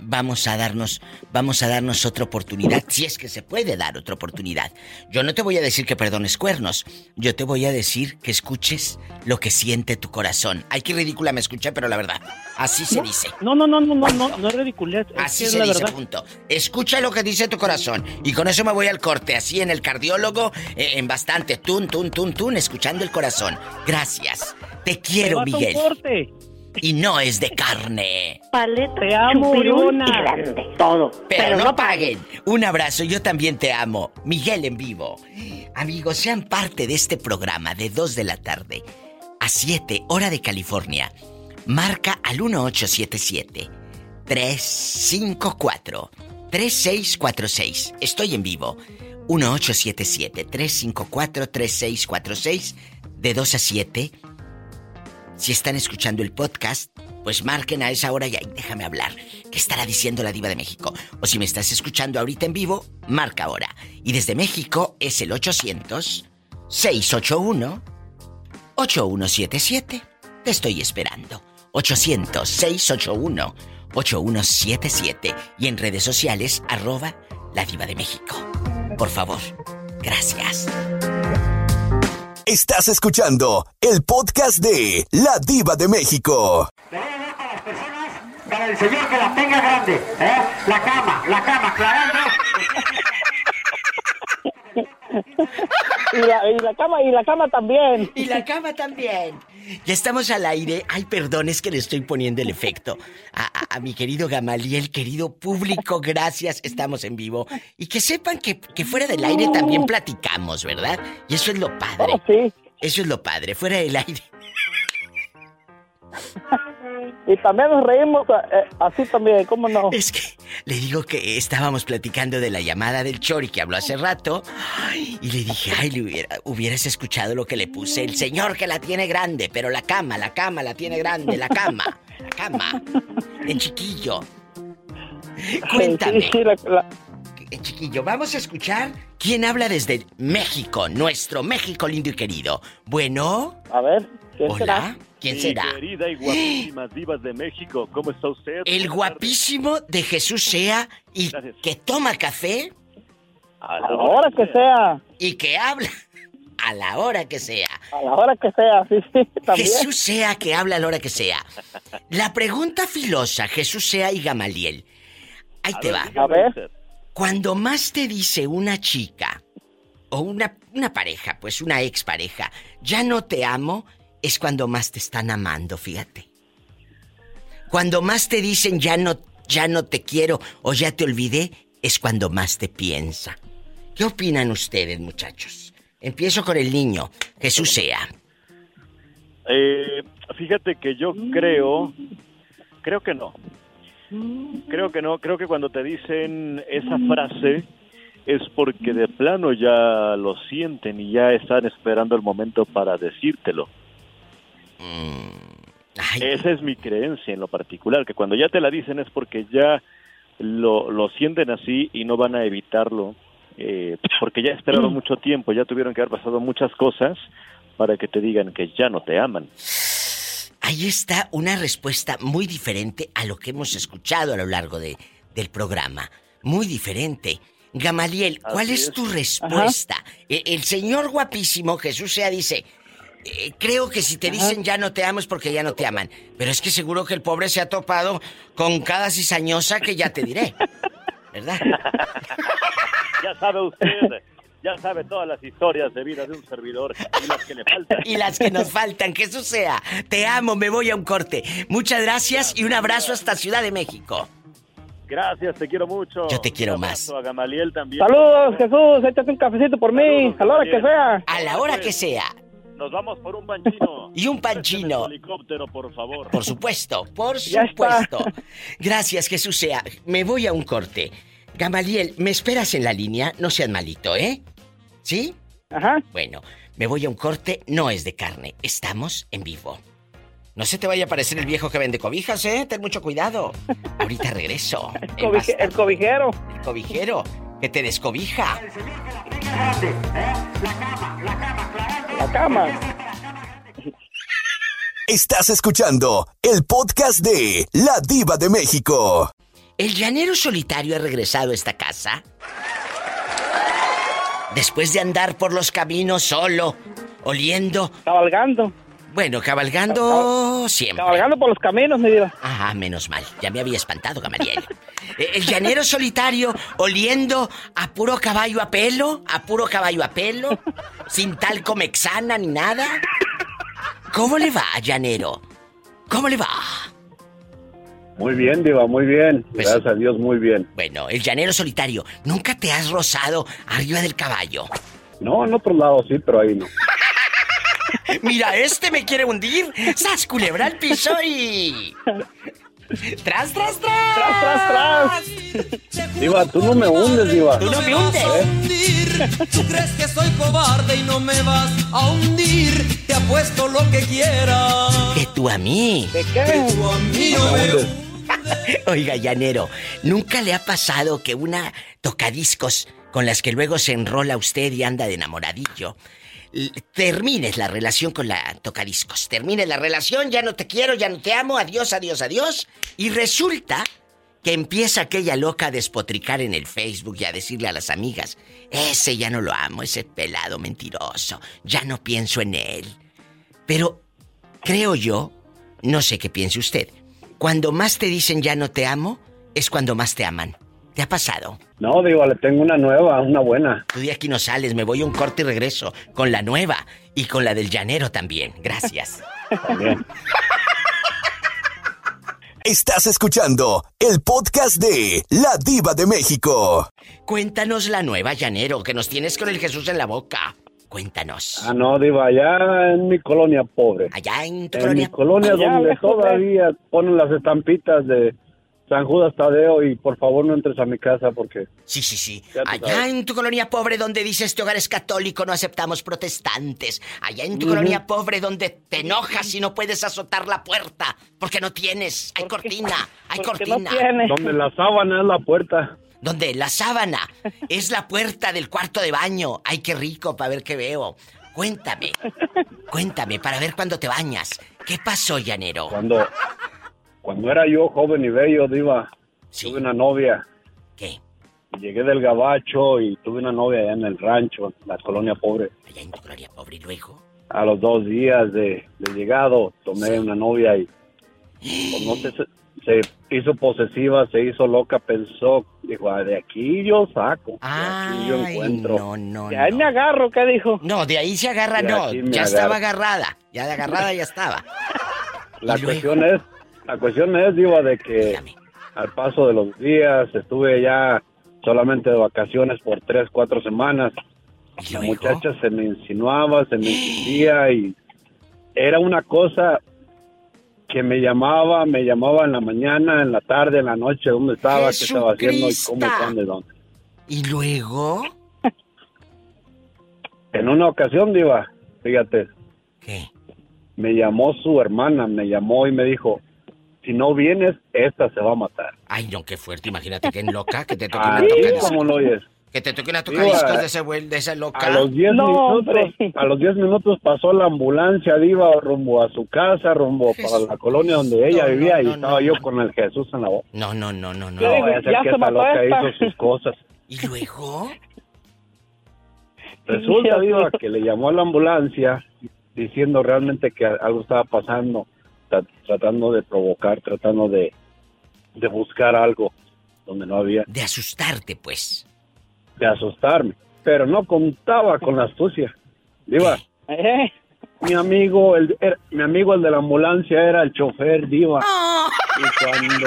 vamos a darnos, vamos a darnos otra oportunidad, si es que se puede dar otra oportunidad. Yo no te voy a decir que perdones cuernos, yo te voy a decir que escuches lo que siente tu corazón. Ay, qué ridícula me escuché, pero la verdad, así se dice. No, no, no, no, no, no, no es ridiculez. es Así es se la dice, verdad. punto. Escucha lo que dice tu corazón. Y con eso me voy al corte, así en el cardiólogo, eh, en bastante, tun, tun, tun, tun, escuchando el corazón. Gracias. Te quiero, a un Miguel. corte. Y no es de carne. Paleta, Te amo, chupirul Bruna. y grande. Todo. Pero, no paguen. Un abrazo, yo también te amo. Miguel en vivo. Amigos, sean parte de este programa de 2 de la tarde a 7, hora de California. Marca al 1877 354 3646. Estoy en vivo. 1877 354 3646 de 2 a 7. Si están escuchando el podcast, pues marquen a esa hora y ahí déjame hablar. ¿Qué estará diciendo la diva de México? O si me estás escuchando ahorita en vivo, marca ahora. Y desde México es el 800-681-8177. Te estoy esperando. 800-681-8177. Y en redes sociales, arroba la diva de México. Por favor, gracias. Estás escuchando el podcast de La Diva de México. Para el señor que la tenga grande, ¿eh? La cama, la cama, aclarando. Y la, y la cama, y la cama también. Y la cama también. Ya estamos al aire. Ay, perdón, es que le estoy poniendo el efecto. A, a- a mi querido Gamaliel, querido público, gracias, estamos en vivo. Y que sepan que, que fuera del aire también platicamos, ¿verdad? Y eso es lo padre. Oh, sí. Eso es lo padre, fuera del aire. [LAUGHS] Y también nos reímos eh, así también, ¿cómo no? Es que le digo que estábamos platicando de la llamada del Chori que habló hace rato. ay, y le dije, ay, le hubiera- hubieras escuchado lo que le puse. El señor que la tiene grande, pero la cama, la cama la tiene grande, la cama, la cama. En chiquillo. Cuéntame. Sí, sí, la- la- Eh, Chiquillo, vamos a escuchar quién habla desde México, nuestro México lindo y querido. Bueno. A ver, ¿quién Hola. será? ¿Quién Mi será? querida y guapísimas divas de México, ¿cómo está usted? El guapísimo de Jesús sea y que toma café. A la hora que sea. Y que habla a la hora que sea. A la hora que sea, sí, sí, [LAUGHS] también. Jesús sea que habla a la hora que sea. La pregunta filosa, Jesús sea y Gamaliel. Ahí te va. A ver. Cuando más te dice una chica o una, una pareja, pues una expareja, ya no te amo, es cuando más te están amando, fíjate. Cuando más te dicen ya no, ya no te quiero o ya te olvidé, es cuando más te piensa. ¿Qué opinan ustedes, muchachos? Empiezo con el niño, Jesús sea. Eh, fíjate que yo creo, creo que no. Creo que no, creo que cuando te dicen esa frase es porque de plano ya lo sienten y ya están esperando el momento para decírtelo. Esa es mi creencia en lo particular, que cuando ya te la dicen es porque ya lo, lo sienten así y no van a evitarlo, eh, porque ya esperaron mucho tiempo, ya tuvieron que haber pasado muchas cosas para que te digan que ya no te aman. Ahí está una respuesta muy diferente a lo que hemos escuchado a lo largo de, del programa. Muy diferente. Gamaliel, ¿cuál es. tu respuesta? E- El, señor guapísimo, Jesús sea, dice, eh, creo que si te dicen ya no te amo es porque ya no te aman. Pero es que seguro que el pobre se ha topado con cada cizañosa que ya te diré. ¿Verdad? [LAUGHS] Ya sabe usted, ya sabe todas las historias de vida de un servidor y las que le faltan. Y las que nos faltan, Jesús sea. Te amo, me voy a un corte. Muchas gracias y un abrazo hasta Ciudad de México. Gracias, te quiero mucho. Yo te quiero Un más. abrazo A Gamaliel también. Saludos, Jesús, échate un cafecito por mí, a la hora que sea. A la hora que sea. Nos vamos por un panchino. [LAUGHS] Y un panchino. helicóptero, por favor. Por supuesto, por [LAUGHS] Ya supuesto. Gracias, Jesús sea. Me voy a un corte. Gamaliel, ¿me esperas en la línea? No seas malito, ¿eh? ¿Sí? Ajá. Bueno, me voy a un corte, no es de carne. Estamos en vivo. No se te vaya a parecer el viejo que vende cobijas, ¿eh? Ten mucho cuidado. [LAUGHS] Ahorita regreso. El, Cobije- basta- el cobijero. el cobijero que te descobija. La cama. Estás escuchando el podcast de La Diva de México. ¿El llanero solitario ha regresado a esta casa? Después de andar por los caminos solo, oliendo. Cabalgando. Bueno, cabalgando siempre. Cabalgando por los caminos, mi diva. Ah, menos mal. Ya me había espantado, Gamaliel. [LAUGHS] Eh, El llanero solitario oliendo a puro caballo a pelo, a puro caballo a pelo, sin talco mexana ni nada. ¿Cómo le va, llanero? ¿Cómo le va? Muy bien, Diva, muy bien. Pues- Gracias a Dios, muy bien. Bueno, el llanero solitario, ¿nunca te has rozado arriba del caballo? No, en otro lado sí, pero ahí no. Mira, este me quiere hundir. ¡Sas, culebra al piso y... ¡Tras, tras, tras! ¡Tras, tras, tras! Diva, tú no me hundes, Diva. Tú no me hundes. ¿Tú crees que soy cobarde y no me vas a hundir? Te apuesto lo que quieras. Que tú a mí. ¿De qué? Tú a mí no me [LAUGHS] Oiga, llanero, ¿nunca le ha pasado que una tocadiscos con las que luego se enrola usted y anda de enamoradillo, termines la relación con la tocadiscos? Termines la relación, ya no te quiero, ya no te amo, adiós, adiós, adiós. Y resulta que empieza aquella loca a despotricar en el Facebook y a decirle a las amigas, ese ya no lo amo, ese pelado mentiroso, ya no pienso en él. Pero creo yo, no sé qué piense usted, cuando más te dicen ya no te amo, es cuando más te aman. ¿Te ha pasado? No, digo, le tengo una nueva, una buena. Tú de aquí no sales, me voy a un corte y regreso con la nueva y con la del llanero también. Gracias. También. Estás escuchando el podcast de La Diva de México. Cuéntanos la nueva, llanero, que nos tienes con el Jesús en la boca. Cuéntanos. Ah, no, diva, allá en mi colonia pobre. Allá en tu En colonia. mi colonia Allá donde todavía ponen las estampitas de San Judas Tadeo y por favor no entres a mi casa porque... Sí, sí, sí. Allá sabes. en tu colonia pobre donde dice este hogar es católico, no aceptamos protestantes. Allá en tu colonia pobre donde te enojas y no puedes azotar la puerta porque no tienes. Hay cortina, hay cortina. Donde la sábana es la puerta. Donde la sábana es la puerta del cuarto de baño. Ay, qué rico para ver qué veo. Cuéntame, cuéntame para ver cuándo te bañas. ¿Qué pasó, llanero? Cuando, cuando era yo joven y bello, diva, tuve una novia. ¿Qué? Llegué del gabacho y tuve una novia allá en el rancho, en la colonia pobre. Allá en tu colonia pobre y luego. A los dos días de, de llegado, tomé una novia y pues, no se, hizo posesiva, se hizo loca, pensó, dijo, "Ah, de aquí yo saco, de aquí yo encuentro. No, no, De ahí me agarro, ¿qué dijo? No, de ahí se agarra, De no. Ya agarra. estaba agarrada. Ya de agarrada ya estaba. La luego. cuestión es, la cuestión es, digo, de que al paso de los días estuve ya solamente de vacaciones por tres, cuatro semanas. La muchacha se me insinuaba, se me insistía y era una cosa que me llamaba, me llamaba en la mañana, en la tarde, en la noche, dónde estaba, qué estaba haciendo y cómo, y dónde. ¿Y luego? En una ocasión, Diva, fíjate. ¿Qué? Me llamó su hermana, me llamó y me dijo, si no vienes, esta se va a matar. Ay, no, qué fuerte. Imagínate que en loca, que te [LAUGHS] toquen a Así tocar como lo oyes. Que te toquen a Diva, tocadiscos de, ese, de esa loca. A los 10 minutos, a los 10 minutos pasó la ambulancia, Diva, rumbo a su casa, rumbo para la colonia donde ella No, no, vivía y no, estaba yo con el Jesús en la boca. No, no, no, no, no. No, vaya a ser que esta loca hizo sus cosas. ¿Y luego? [LAUGHS] Resulta, Diva, que le llamó a la ambulancia diciendo realmente que algo estaba pasando, tratando de provocar, tratando de, de buscar algo donde no había. De asustarte, pues. De asustarme. Pero no contaba con la astucia. Diva, mi amigo, el, era- mi amigo el de la ambulancia era el chofer, Diva. Y cuando,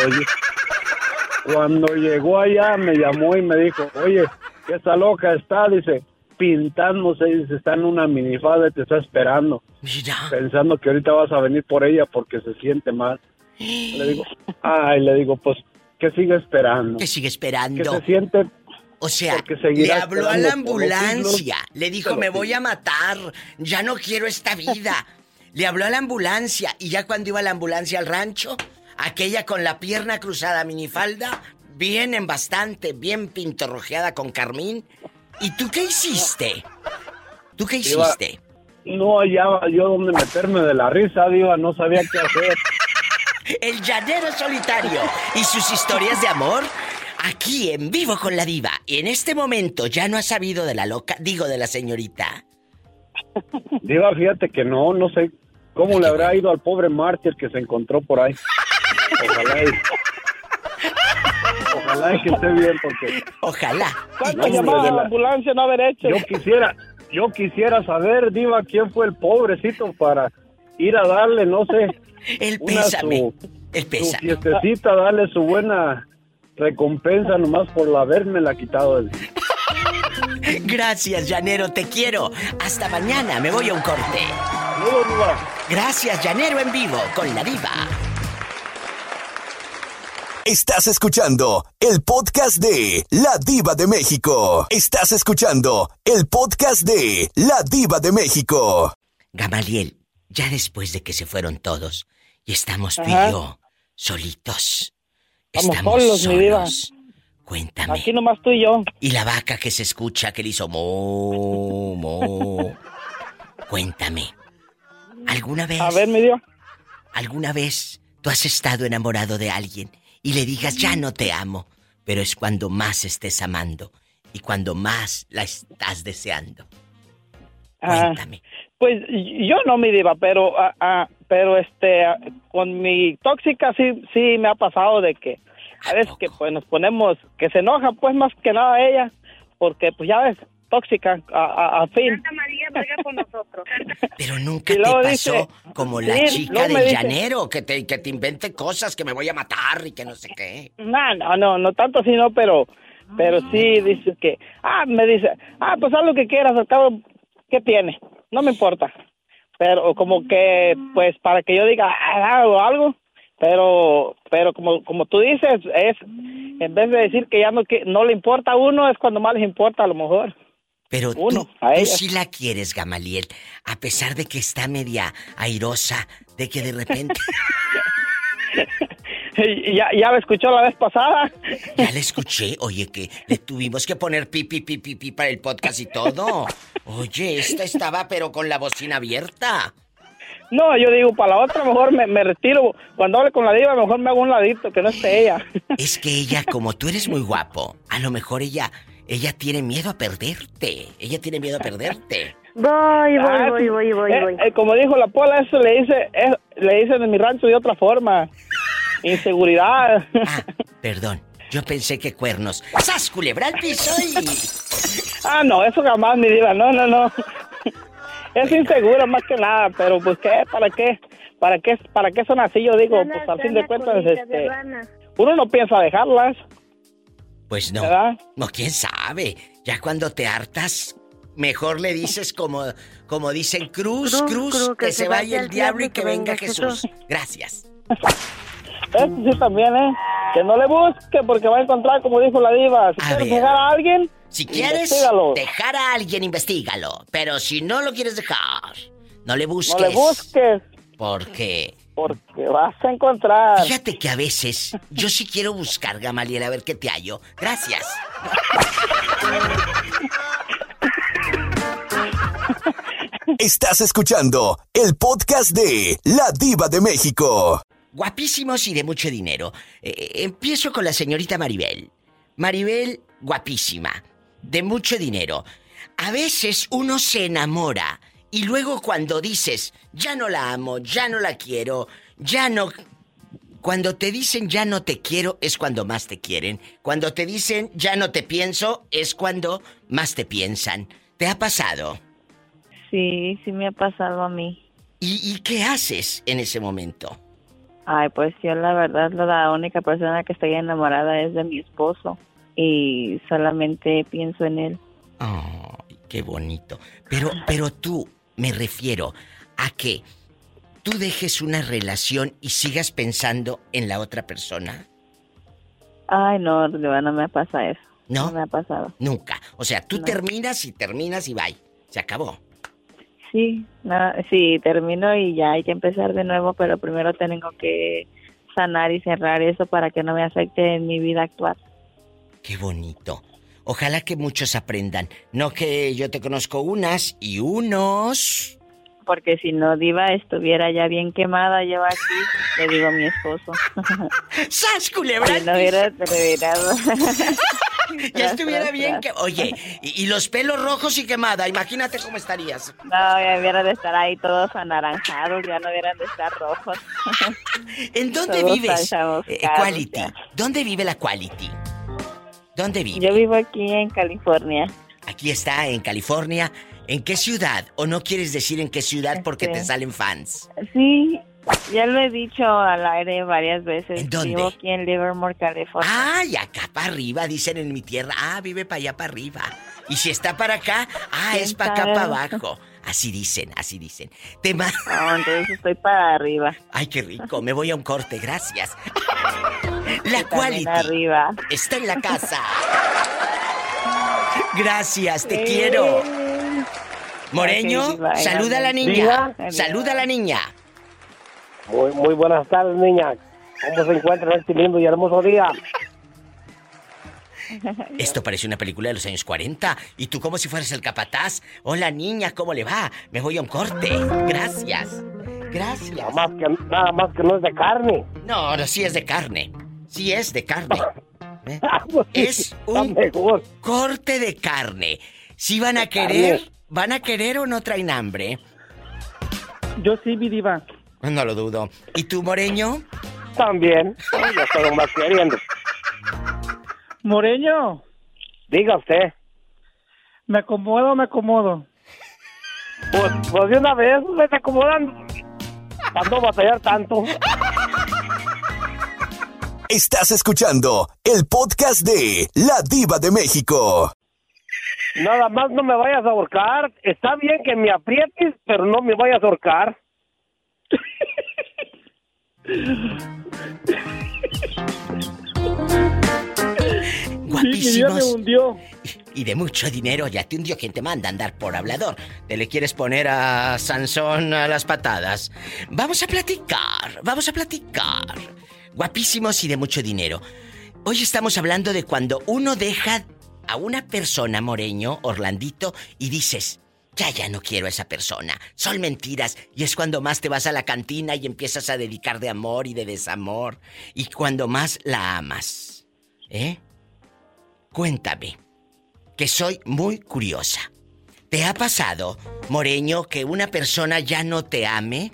cuando llegó allá me llamó y me dijo, oye, que esta loca está, dice, pintándose, dice, está en una minifalda y te está esperando. Pensando que ahorita vas a venir por ella porque se siente mal. [GASPS] Le digo, ay, le digo, pues, que sigue esperando. Que sigue Que esperando. se siente O sea, le habló a la ambulancia. Le dijo, me voy a matar. Ya no quiero esta vida. [LAUGHS] le habló a la ambulancia. Y ya cuando iba la ambulancia al rancho, aquella con la pierna cruzada, minifalda, bien en bastante, bien pintorrojeada con carmín. ¿Y tú qué hiciste? ¿Tú qué hiciste? No hallaba yo dónde meterme de la risa, Diva, no sabía qué hacer. El llanero solitario y sus historias de amor aquí en vivo con la diva. Y en este momento ya no ha sabido de la loca, digo de la señorita. Diva, fíjate que no, no sé cómo le habrá ido al pobre mártir que se encontró por ahí. [LAUGHS] Ojalá y, ojalá que esté bien porque... Ojalá. ¿Cuántas llamadas a la ambulancia no haber hecho? Yo quisiera, yo quisiera saber, Diva, quién fue el pobrecito para ir a darle, no sé, [LAUGHS] el pésame, su, el su pésame. fiestecita, darle su buena recompensa nomás por la haberme la quitado del... [LAUGHS] Gracias, llanero, te quiero. Hasta mañana, me voy a un corte. Gracias, llanero en vivo con la diva. Estás escuchando el podcast de La Diva de México. Estás escuchando el podcast de La Diva de México. Gamaliel, ya después de que se fueron todos y estamos tú y yo solitos. Estamos solos, mi diva. Cuéntame. Aquí nomás tú y yo. Y la vaca que se escucha que le hizo mo, mo. Cuéntame. ¿Alguna vez? A ver, mi diva. ¿Alguna vez tú has estado enamorado de alguien y le digas ya no te amo? Pero es cuando más estés amando y cuando más la estás deseando. Ah, pues yo no, mi diva, pero, ah, ah, pero este, ah, con mi tóxica sí, sí me ha pasado de que a veces que pues nos ponemos, que se enoja pues más que nada ella, porque pues ya ves, tóxica a, a, a fin. María juega con nosotros. [LAUGHS] Pero nunca te pasó dice- como la Sí, chica del dice- llanero, que te, que te invente cosas, que me voy a matar y que no sé qué. No, no, no, no tanto así, no, pero, pero sí dice que, ah, me dice, ah, pues haz lo que quieras, al cabo, ¿qué tiene? No me importa. Pero como que, pues, para que yo diga, ah, hago algo, pero, pero como, como tú dices, es, en vez de decir que ya no, que no le importa a uno, es cuando más les importa a lo mejor. Pero Uno, tú, a tú ella. sí la quieres, Gamaliel, a pesar de que está media airosa, de que de repente [LAUGHS] ya, ya me escuchó la vez pasada. ya la escuché, oye, que le tuvimos que poner pi, pi, pi, pi, pi para el podcast y todo. Oye, esta estaba pero con la bocina abierta. No, yo digo, para la otra mejor me, me retiro. Cuando hable con la diva, mejor me hago un ladito, que no esté ella. Es que ella, como tú eres muy guapo, a lo mejor ella, ella tiene miedo a perderte. Ella tiene miedo a perderte. Voy, Ah, voy, sí. voy, voy, voy, Eh, voy. eh, como dijo la pola, eso le dice, eh, le dicen en mi rancho de otra forma. Inseguridad. Perdón, yo pensé que cuernos. ¡Sas, culebra al piso y... ah, no, eso jamás, mi diva, no, no, no. Es insegura más que nada, pero pues qué, ¿para qué? ¿Para qué, para qué son así? Yo digo, pues al fin de cuentas, este, uno no piensa dejarlas. Pues no. ¿Verdad? No, quién sabe. Ya cuando te hartas, mejor le dices como, como dicen, cruz, cruz, Cruz, cruz, que, se vaya el diablo y que venga Jesús. Gracias. [LAUGHS] Eso sí también, ¿eh? Que no le busque porque va a encontrar, como dijo la diva, si A quieres dejar a alguien, Si quieres investígalo. dejar a alguien, investigalo. Pero si no lo quieres dejar, no le busques. No le busques, Porque porque vas a encontrar. fíjate que a veces yo sí quiero buscar, Gamaliel, a ver qué te hallo. Gracias. Estás escuchando el podcast de La Diva de México. Guapísimos y de mucho dinero. Eh, empiezo con la señorita Maribel. Maribel, guapísima, de mucho dinero. A veces uno se enamora y luego cuando dices, ya no la amo, ya no la quiero, ya no... Cuando te dicen ya no te quiero es cuando más te quieren. Cuando te dicen ya no te pienso es cuando más te piensan. ¿Te ha pasado? Sí, sí me ha pasado a mí. ¿Y, y qué haces en ese momento? Ay, pues yo la verdad la única persona que estoy enamorada es de mi esposo y solamente pienso en él. Ay, qué bonito. Pero, pero tú, me refiero a que tú dejes una relación y sigas pensando en la otra persona. Ay, no, no me pasa eso. ¿No? me ha pasado. Nunca. O sea, tú No. terminas y terminas y bye. Se acabó. Sí, no, sí, termino y ya hay que empezar de nuevo, pero primero tengo que sanar y cerrar eso para que no me afecte en mi vida actual. Qué bonito. Ojalá que muchos aprendan. No que yo te conozco unas y unos. Porque si no, Diva, estuviera ya bien quemada yo aquí, le digo a mi esposo. [LAUGHS] ¡Sas, culebra! Si no hubiera terminado. [LAUGHS] Ya estuviera bien que... Oye, y, y los pelos rojos y quemada, imagínate cómo estarías. No, ya hubieran de estar ahí todos anaranjados, ya no hubieran de estar rojos. ¿En dónde Todos vives? Eh, Quality. ¿Dónde vive la Quality? ¿Dónde vive? Yo vivo aquí en California. Aquí está, en California. ¿En qué ciudad? ¿O no quieres decir en qué ciudad porque te Este. salen fans? Sí, ya lo he dicho al aire varias veces. ¿En dónde? Vivo aquí en Livermore, California. Ay, acá para arriba, dicen en mi tierra. Ah, vive para allá para arriba. Y si está para acá, ah, ¿Quién es para acá para abajo. Así dicen, así dicen. Te ma- No, entonces estoy para arriba. Ay, qué rico. Me voy a un corte, gracias. [LAUGHS] La Quality arriba. está en la casa. [LAUGHS] Gracias, te quiero. Moreño, saluda a la niña. Diva. Saluda a la niña. Muy, muy buenas tardes, niña. ¿Cómo se encuentra en este lindo y hermoso día? [LAUGHS] Esto parece una película de los años 40. Y tú como si fueras el capataz. Hola niña, ¿cómo le va? Me voy a un corte. Gracias. Gracias. Nada más que, nada más que no es de carne. No, no, sí es de carne. Sí es de carne. ¿Eh? [LAUGHS] Pues Es un corte de carne. Si van a querer, ¿van a querer o no traen hambre? Yo sí, mi diva. No lo dudo. ¿Y tú, Moreño? También. Ya estoy más queriendo. Moreño, Diga usted. ¿me acomodo o me acomodo? Pues, pues de una vez, me te acomodan. Para no batallar tanto. Estás escuchando el podcast de La Diva de México. Nada más no me vayas a ahorcar. Está bien que me aprietes, pero no me vayas a ahorcar. Guapísimos. me hundió. Y de mucho dinero, ya te hundió quien te manda a andar por hablador. Te le quieres poner a Sansón a las patadas. Vamos a platicar, vamos a platicar. Guapísimos y de mucho dinero. Hoy estamos hablando de cuando uno deja a una persona, Moreño, Orlandito, y dices, ya, ya no quiero a esa persona. Son mentiras. Y es cuando más te vas a la cantina y empiezas a dedicar de amor y de desamor. Y cuando más la amas. ¿Eh? Cuéntame, que soy muy curiosa. ¿Te ha pasado, Moreño, que una persona ya no te ame?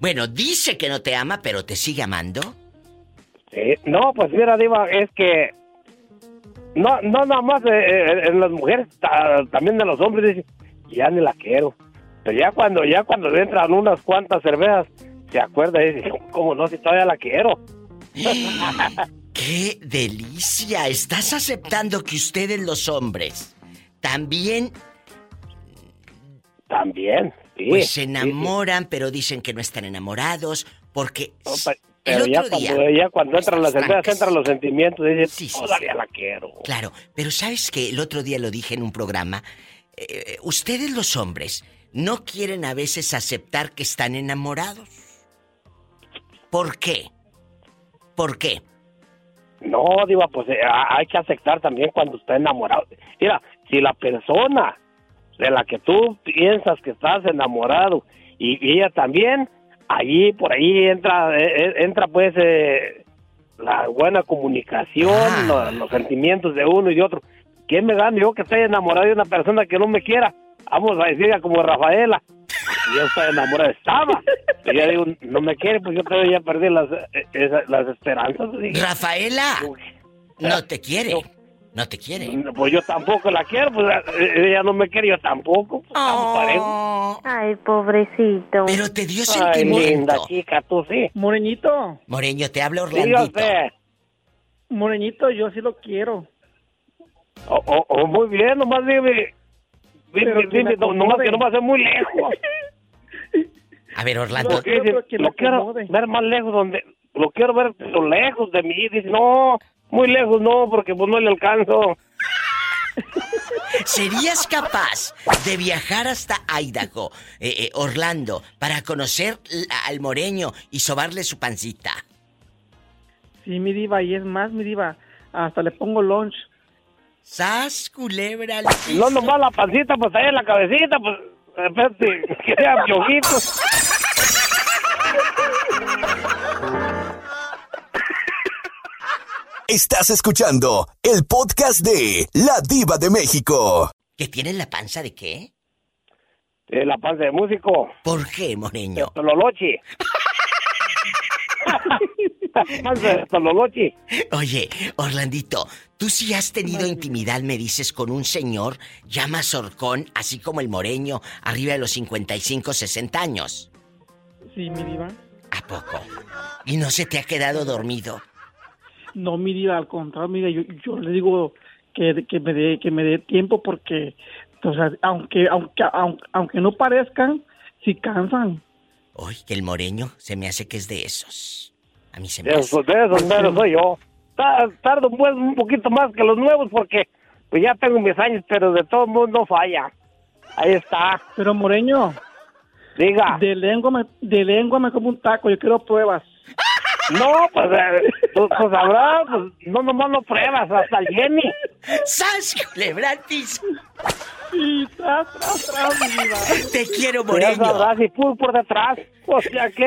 Bueno, dice que no te ama, pero te sigue amando. Sí, no, pues mira, Diva, es que. No, no nada más eh, eh, en las mujeres, ta- también en los hombres, dicen, ya ni la quiero. Pero ya cuando, ya cuando le entran unas cuantas cervezas, se acuerda y dice, ¿cómo no? Si todavía la quiero. [LAUGHS] ¡Qué delicia! Estás aceptando que ustedes los hombres también También, sí. pues se sí, sí. enamoran, pero dicen que no están enamorados porque Pero el ya otro día cuando, ya cuando entran las trancas. entran los sentimientos, Sí, sí, todavía sí. la quiero. Claro, pero sabes que el otro día lo dije en un programa. eh, ustedes los hombres no quieren a veces aceptar que están enamorados. ¿Por qué? ¿Por qué? No, Diva, pues eh, hay que aceptar también cuando está enamorado. Mira, si la persona de la que tú piensas que estás enamorado y, y ella también, allí por ahí entra eh, eh, entra pues eh, la buena comunicación, lo- los, sentimientos de uno y de otro. ¿Quién me gana yo que estoy enamorado de una persona que no me quiera? Vamos a decir como Rafaela. Yo estaba enamorada, estaba. Y ya digo, no me quiere, pues yo todavía ya perdí las, eh, esas- las esperanzas. Rafaela no te quiere. No te quiere. Pues yo tampoco la quiero, pues eh, ella no me quiere, yo tampoco. Pues, estamos parejos. Ay, pobrecito. Pero te dio Ay, sentimiento. linda chica, tú sí. Moreñito, Moreño, te habla Orlandito. usted. Moreñito, yo sí lo quiero. Oh, oh, oh, muy bien, nomás dime. Dime, no- nomás que no va a ser muy lejos. [LAUGHS] A ver, Orlando. Que lo quiero ver más lejos donde lo quiero ver lejos de mí dice no muy lejos no porque pues no le alcanzo [LAUGHS] ¿Serías capaz de viajar hasta Idaho, eh, eh, Orlando, para conocer al moreño y sobarle su pancita? Sí, mi diva, y es más, mi diva, hasta le pongo lunch. ¡Sas, culebra! al no nomás la pancita pues ahí en la cabecita pues espérate [LAUGHS] que sea piojitos Estás escuchando el podcast de La Diva de México. ¿Que tienen la panza de qué? Eh, la panza de músico ¿Por qué, moreño? Tololochi [LAUGHS] panza de Tololochi Oye, Orlandito, tú sí has tenido intimidad, me dices, con un señor ya mazorcón, así como el moreño, arriba de los 55, 60 años. Sí, mi diva. ¿A poco? ¿Y no se te ha quedado dormido? No, mi diva, al contrario, mira, yo, yo le digo que, que me dé que me dé tiempo porque, sea, aunque, aunque, aunque, aunque no parezcan, sí cansan. Uy, que el moreño se me hace que es de esos. A mí se me de hace. esos, de esos meros soy yo Ta- tardo pues un poquito más que los nuevos porque pues ya tengo mis años pero de todo mundo no falla ahí está Pero Moreño, diga de lengua me, de lengua me como un taco, yo quiero pruebas. No, pues, eh, pues, pues sabrás, pues, no nomás no pruebas, hasta el Jenny. ¡Sas, culebra piso! Tras, tras, tras. Te quiero, Ya moreño. sabrás, y pum por detrás. O sea que,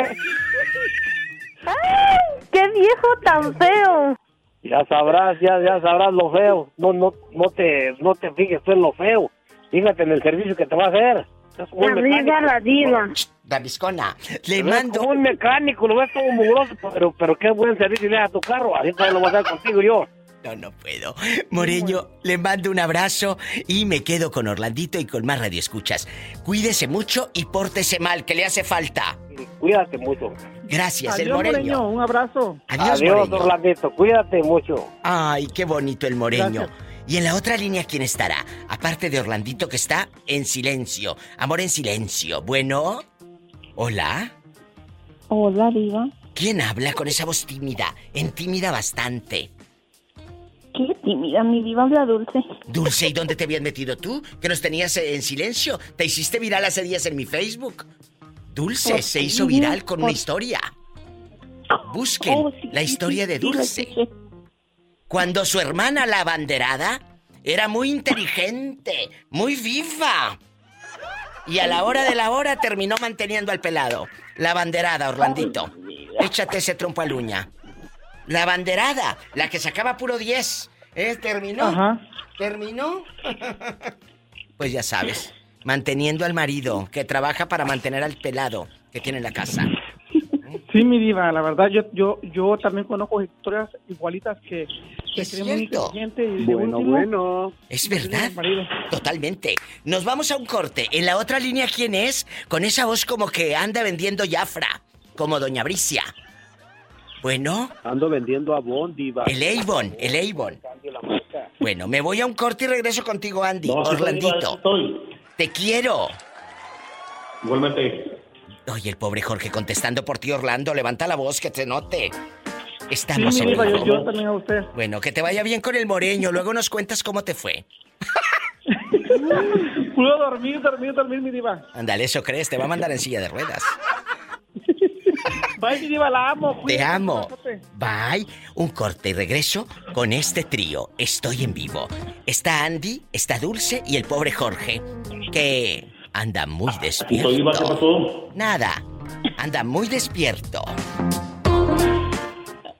¡Ay! ¡Qué viejo tan feo! ya sabrás, ya, ya sabrás lo feo. No, no, no te, no te fijes tú en lo feo. Fíjate en el servicio que te va a hacer. Arriba mecánico. la diva. Daviscona, le ves mando. como un mecánico, lo ves todo mugroso, pero, pero qué buen servicio le das a tu carro. Así también lo voy a hacer contigo yo. No, no puedo. Moreño, le mando un abrazo y me quedo con Orlandito y con más radioescuchas. Cuídese mucho y pórtese mal, que le hace falta. Cuídate mucho. Gracias, el Adiós, Moreño. Un abrazo. Adiós, Adiós, Moreño. Orlandito. Cuídate mucho. Ay, qué bonito el Moreño. Gracias. Y en la otra línea, ¿quién estará? Aparte de Orlandito que está en silencio. Amor en silencio. Bueno. Hola. Hola, Diva. ¿Quién habla con esa voz tímida? Intimida bastante. Qué tímida, mi Diva habla dulce. Dulce, ¿y dónde te habías metido tú? Que nos tenías en silencio. Te hiciste viral hace días en mi Facebook. Dulce ¿Por se hizo viral con una ¿Por- historia. Busquen Oh, sí, la historia sí, de Dulce. Cuando su hermana, la abanderada, era muy inteligente, muy viva. Y a la hora de la hora terminó manteniendo al pelado. La abanderada, Orlandito. Échate ese trompo al uña. La abanderada, la que sacaba puro 10. ¿Eh? ¿Terminó? Ajá. ¿Terminó? [LAUGHS] pues ya sabes, manteniendo al marido que trabaja para mantener al pelado que tiene en la casa. Sí, mi diva, la verdad, yo yo yo también conozco historias igualitas que, que Es creen muy cierto. inteligente y de Bueno, último, bueno. Es verdad. Totalmente. Nos vamos a un corte. En la otra línea, ¿quién es? Con esa voz como que anda vendiendo Jafra. Como Doña Bricia. Bueno, Ando vendiendo abón, diva. el Avon, el Avon. Bueno, me voy a un corte y regreso contigo, Andy. No, Orlandito. Te quiero. Igualmente. Oye, el pobre Jorge contestando por ti, Orlando. Levanta la voz que te note. Estamos en diva, yo, vivo. yo también a usted. Bueno, que te vaya bien con el moreño. Luego nos cuentas cómo te fue. [LAUGHS] Puedo dormir, dormir, dormir, mi diva. Ándale, eso crees. Te va a mandar en silla de ruedas. Bye, mi diva, la amo. Te amo. Bye. Un corte y regreso con este trío. Estoy en vivo. Está Andy, está Dulce y el pobre Jorge, que anda muy despierto. Diva, ¿qué pasó? Nada. Anda muy despierto.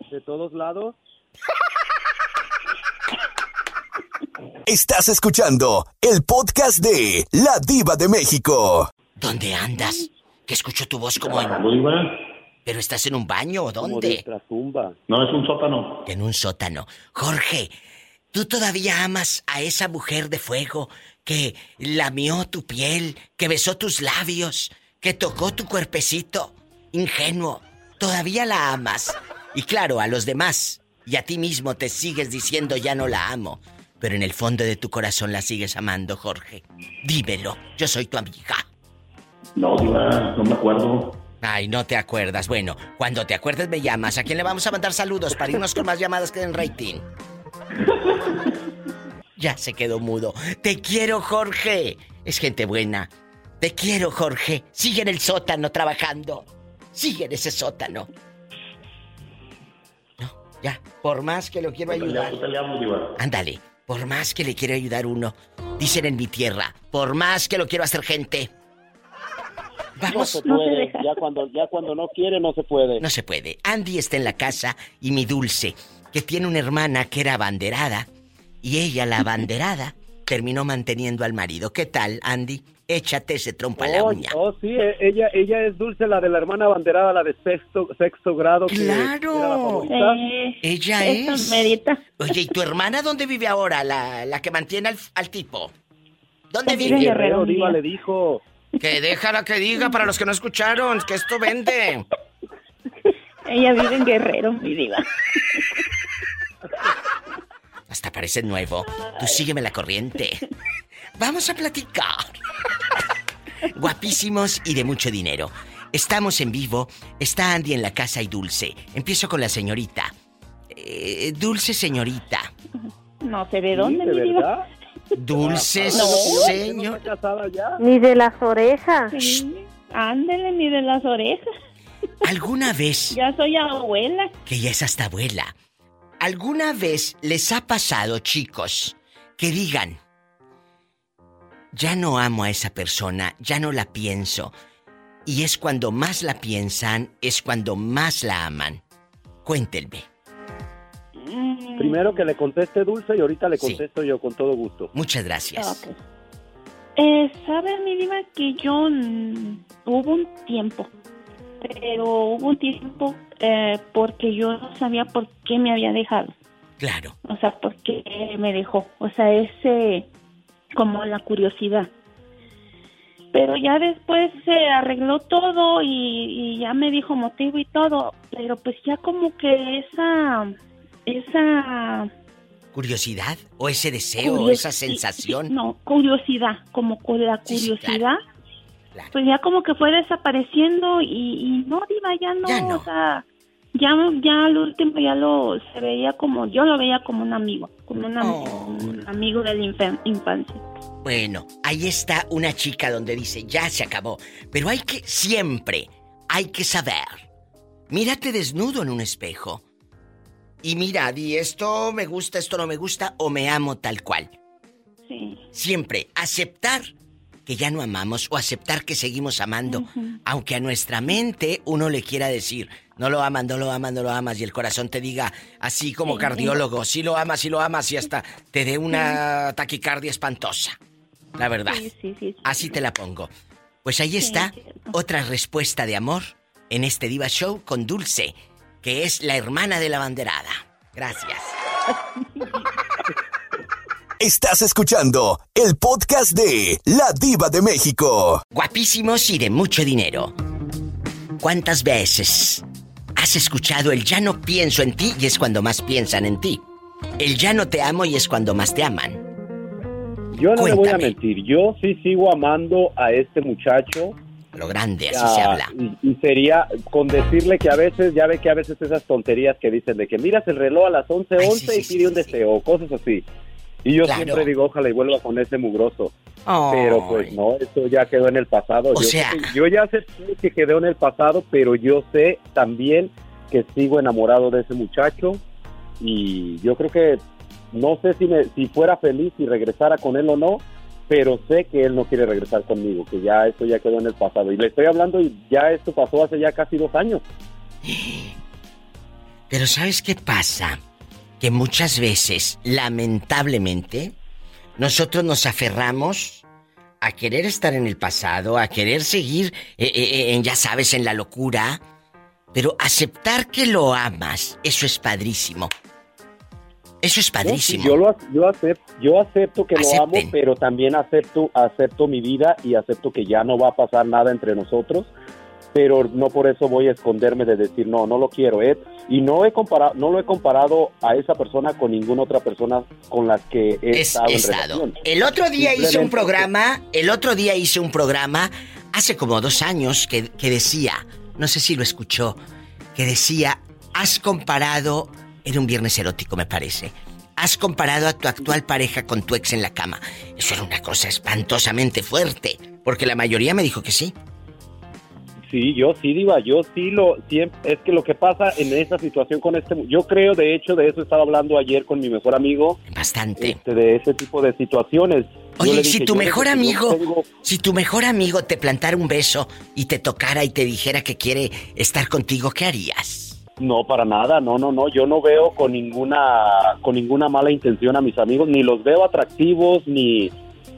De todos lados. Estás escuchando el podcast de La Diva de México. ¿Dónde andas? Que escucho tu voz como en... ¿Pero estás en un baño o dónde? No, es un sótano. En un sótano. Jorge, ¿tú todavía amas a esa mujer de fuego que lamió tu piel, que besó tus labios, que tocó tu cuerpecito? Ingenuo. ¿Todavía la amas? Y claro, a los demás y a ti mismo te sigues diciendo ya no la amo. Pero en el fondo de tu corazón la sigues amando, Jorge. Dímelo, yo soy tu amiga. No, Diva, no me acuerdo. Ay, no te acuerdas. Bueno, cuando te acuerdes me llamas. ¿A quién le vamos a mandar saludos para irnos con más llamadas que den rating? [LAUGHS] Ya se quedó mudo. Te quiero, Jorge. Es gente buena. Te quiero, Jorge. Sigue en el sótano trabajando. Sigue en ese sótano. No, ya. Por más que lo quiero ayudar. Ándale. Por más que le quiero ayudar uno. Dicen en mi tierra. Por más que lo quiero hacer gente. No Vamos. se puede. Ya cuando, ya cuando no quiere, no se puede. No se puede. Andy está en la casa y mi dulce, que tiene una hermana que era abanderada, y ella, la abanderada, terminó manteniendo al marido. ¿Qué tal, Andy? Échate ese trompo a la Oh, uña. oh, sí, eh, ella, ella es Dulce, la de la hermana banderada, la de sexto, sexto grado. que ¡Claro! era la favorita. Eh, Ella es. merita. Oye, ¿y tu hermana dónde vive ahora? La, la que mantiene al, al tipo. ¿Dónde Vive en vive? Guerrero, Guerrero, Diva le dijo. Que déjala que diga para los que no escucharon, que esto vende. Ella vive en Guerrero, mi diva. Parece nuevo. Tú sígueme la corriente. Vamos a platicar. Guapísimos y de mucho dinero. Estamos en vivo. Está Andy en la casa y Dulce. Empiezo con la señorita. Eh, dulce señorita. No sé de dónde, ¿De mi verdad? Dulce ¿No señor. Ni de las orejas. Sí, ándele ni de las orejas. ¿Alguna vez, Ya soy abuela. que ya es hasta abuela, alguna vez les ha pasado, chicos, que digan, ya no amo a esa persona, ya no la pienso, y es cuando más la piensan, es cuando más la aman? Cuéntenme. Mm, Primero que le conteste Dulce y ahorita le Sí. contesto yo con todo gusto. Muchas gracias. ok. Eh, ¿Sabe, mi diva, que yo mm, hubo un tiempo, pero hubo un tiempo eh, porque yo no sabía por qué me había dejado. Claro. O sea, porque me dejó. O sea, ese como la curiosidad. Pero ya después se arregló todo y, y ya me dijo motivo y todo, pero pues ya como que esa esa ¿Curiosidad? ¿O ese deseo? Curios- ¿Esa sensación? No, curiosidad, como con la Sí, sí, Pues ya como que fue desapareciendo y, y no, Diva, ya no, o sea, ya, ya al último ya lo se veía como, yo lo veía como un amigo, como una- Oh. un amigo de la infa- infancia. Bueno, ahí está una chica donde dice, ya se acabó. Pero hay que, siempre, hay que saber. Mírate desnudo en un espejo. Y mira, di esto me gusta, esto no me gusta, o me amo tal cual. Sí. Siempre aceptar que ya no amamos o aceptar que seguimos amando. Aunque a nuestra mente uno le quiera decir, no lo amas, no lo amas, no lo amas, y el corazón te diga, así como Sí. cardiólogo, sí lo amas, sí lo amas, y hasta te dé una taquicardia espantosa. La verdad. Sí, sí, sí. Así te la pongo. Pues ahí está es otra respuesta de amor en este Diva Show con Dulce, que es la hermana de la banderada. Gracias. [LAUGHS] Estás escuchando el podcast de La Diva de México. Guapísimos y de mucho dinero. ¿Cuántas veces has escuchado el ya no pienso en ti y es cuando más piensan en ti? El ya no te amo y es cuando más te aman. Yo no le voy a Cuéntame. mentir, yo sí sigo amando a este muchacho. Lo grande, así Ah, se habla. Y, y sería con decirle que a veces, ya ve que a veces esas tonterías que dicen de que miras el reloj a las 11:11 Ay, sí, sí, y pide un deseo, cosas así. Y yo Claro. siempre digo, ojalá y vuelva con ese mugroso. Ay. Pero pues no, eso ya quedó en el pasado. O yo, sea- yo ya sé que quedó en el pasado, pero yo sé también que sigo enamorado de ese muchacho y yo creo que no sé si, me, si fuera feliz si regresara con él o no, pero sé que él no quiere regresar conmigo, que ya esto ya quedó en el pasado. Y le estoy hablando y ya esto pasó hace ya casi dos años. [GASPS] Pero ¿sabes qué pasa? Que muchas veces, lamentablemente, nosotros nos aferramos a querer estar en el pasado, a querer seguir, eh, eh, eh, en, ya sabes, en la locura. Pero aceptar que lo amas, eso es padrísimo. Eso es padrísimo. Sí, yo, lo, yo, acepto, yo acepto que lo amo, pero también acepto, acepto mi vida y acepto que ya no va a pasar nada entre nosotros. Pero no por eso voy a esconderme de decir no, no lo quiero, Ed. Y no he comparado, no lo he comparado a esa persona con ninguna otra persona con la que he Es- estado en estado. relación. El otro día hice un programa, el otro día hice un programa, hace como dos años, que, que decía, no sé si lo escuchó, que decía, has comparado, era un viernes erótico me parece, has comparado a tu actual pareja con tu ex en la cama. Eso era una cosa espantosamente fuerte, porque la mayoría me dijo que sí. Sí, yo sí, Diva, yo sí lo, siempre, es que lo que pasa en esa situación con este, yo creo, de hecho, de eso estaba hablando ayer con mi mejor amigo. Bastante. este, de ese tipo de situaciones. Oye, si tu mejor amigo, tengo- si tu mejor amigo te plantara un beso y te tocara y te dijera que quiere estar contigo, ¿qué harías? No, para nada, no, no, no, yo no veo con ninguna, con ninguna mala intención a mis amigos, ni los veo atractivos, ni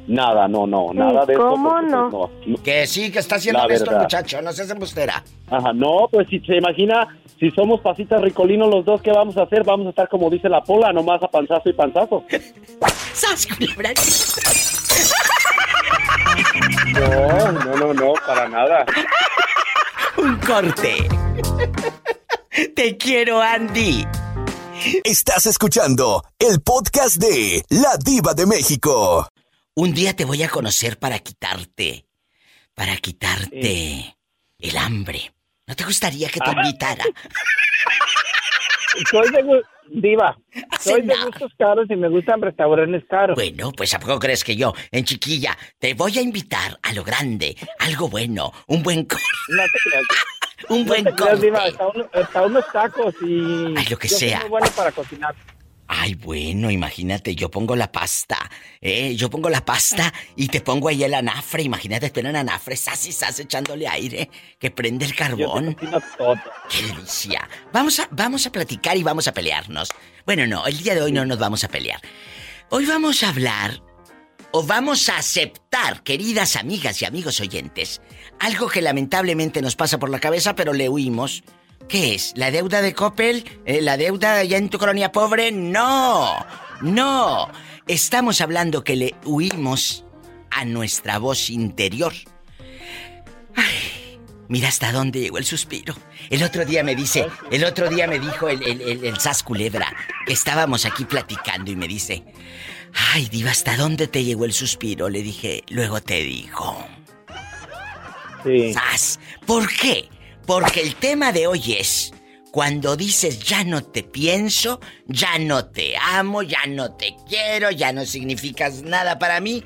nada, no, no, nada de eso. ¿Cómo no? pues, no. Que sí, que está haciendo La esto el muchacho, no seas embustera. Ajá, no, pues si se imagina, si somos pasitas ricolinos los dos, ¿qué vamos a hacer? Vamos a estar como dice la pola, nomás a panzazo y panzazo. [LAUGHS] ¡Sas! No, no, no, no, para nada. [LAUGHS] Un corte. Te quiero, Andy. Estás escuchando el podcast de La Diva de México. Un día te voy a conocer para quitarte, para quitarte el hambre. ¿No te gustaría que te invitara? [LAUGHS] Soy de diva. Soy de gustos caros y me gustan restaurantes caros. Bueno, pues ¿a poco crees que yo, en chiquilla, te voy a invitar a lo grande, algo bueno, un buen corte? No te creas. [LAUGHS] Un No buen te creas, corte. diva, hasta, uno- hasta unos tacos y... Ay, lo que yo soy sea. muy bueno para cocinar. Ay, bueno, imagínate, yo pongo la pasta, ¿eh? Yo pongo la pasta y te pongo ahí el anafre. Imagínate, tú en anafre, sas y sas echándole aire, que prende el carbón. ¡Qué delicia! Vamos a, vamos a platicar y vamos a pelearnos. Bueno, no, el día de hoy no nos vamos a pelear. Hoy vamos a hablar, o vamos a aceptar, queridas amigas y amigos oyentes, algo que lamentablemente nos pasa por la cabeza, pero le huimos ¿Qué es? ¿La deuda de Coppel? Eh, ¿La deuda ya en tu colonia pobre? No, no. Estamos hablando que le huimos a nuestra voz interior. Ay, mira hasta dónde llegó el suspiro. El otro día me dice, el otro día me dijo el, el, el, el Sas Culebra, que estábamos aquí platicando y me dice, ay, Diva, ¿hasta dónde te llegó el suspiro? Le dije, luego te digo. Sí. Sas, ¿por qué? Porque el tema de hoy es cuando dices ya no te pienso, ya no te amo, ya no te quiero, ya no significas nada para mí.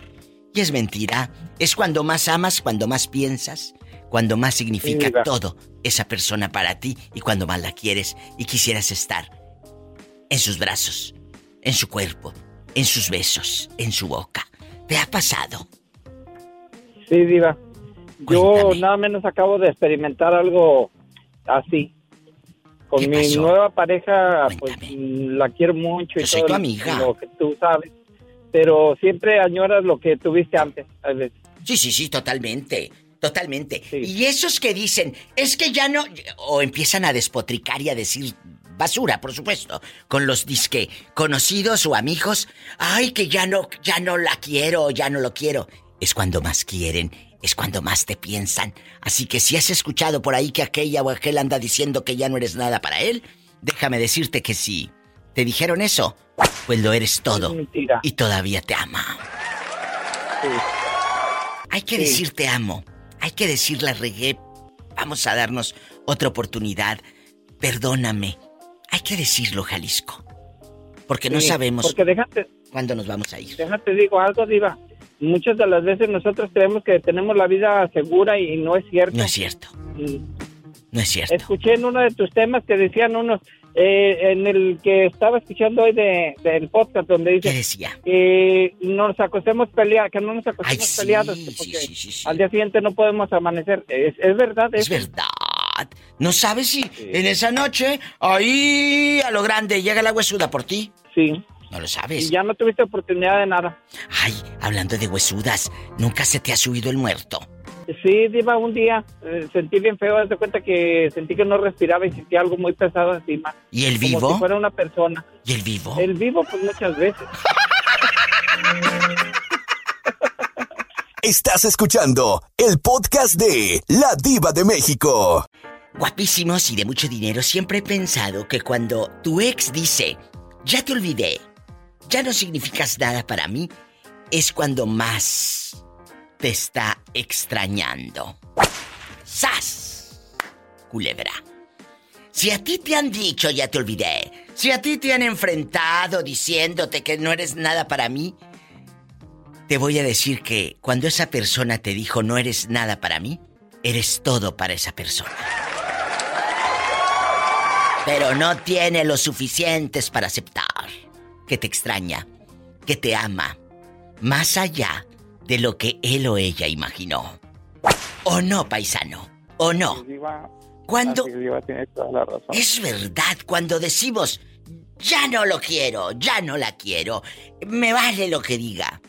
Y es mentira. Es cuando más amas, cuando más piensas, cuando más significa todo esa persona para ti y cuando más la quieres y quisieras estar en sus brazos, en su cuerpo, en sus besos, en su boca. ¿Te ha pasado? Sí, Diva. Yo nada menos acabo de experimentar algo así. Con mi pasó? nueva pareja, pues la quiero mucho y Yo soy todo tu amiga. lo que tú sabes. Pero siempre añoras lo que tuviste antes, a veces. Sí, sí, sí, totalmente. Totalmente. Y esos que dicen, es que ya no. O empiezan a despotricar y a decir basura, por supuesto. Con los disque conocidos o amigos. Ay, que ya no, ya no la quiero, ya no lo quiero. Es cuando más quieren, es cuando más te piensan. Así que si has escuchado por ahí que aquella o aquel anda diciendo que ya no eres nada para él, déjame decirte que sí. ¿Te dijeron eso? Pues lo eres todo. Y todavía te ama. Hay que Sí. decir te amo. Hay que decir la regué. Vamos a darnos otra oportunidad. Perdóname. Hay que decirlo, Jalisco. Porque no Sí, sabemos Porque déjate, cuándo nos vamos a ir. déjate digo algo, Diva. Muchas de las veces nosotros creemos que tenemos la vida segura y no es cierto. No es cierto. No es cierto. Escuché en uno de tus temas que decían unos, eh, en el que estaba escuchando hoy de, del podcast, donde dice ¿Qué decía? que nos acostemos peleados, que no nos acostemos peleados, que porque al día siguiente no podemos amanecer. Es, es verdad, Es verdad. ¿No sabes si en esa noche, ahí a lo grande, llega la huesuda por ti? Sí. No lo sabes. Y ya no tuviste oportunidad de nada. Ay, hablando de huesudas, ¿nunca se te ha subido el muerto? Sí, Diva, un día eh, sentí bien feo, haz de cuenta que sentí que no respiraba y sentí algo muy pesado encima. ¿Y el Como vivo? si fuera una persona. ¿Y el vivo? El vivo, pues muchas veces. Estás escuchando el podcast de La Diva de México. Guapísimos y de mucho dinero, siempre he pensado que cuando tu ex dice, ya te olvidé, ya no significas nada para mí, es cuando más te está extrañando. ¡Sas! Culebra. Si a ti te han dicho ya te olvidé, si a ti te han enfrentado diciéndote que no eres nada para mí, te voy a decir que cuando esa persona te dijo no eres nada para mí, eres todo para esa persona. Pero no tiene lo suficientes para aceptar que te extraña, que te ama, más allá de lo que él o ella imaginó. ¿O no, paisano? ¿O no? Cuando... Es verdad, cuando decimos, ya no lo quiero, ya no la quiero, me vale lo que diga.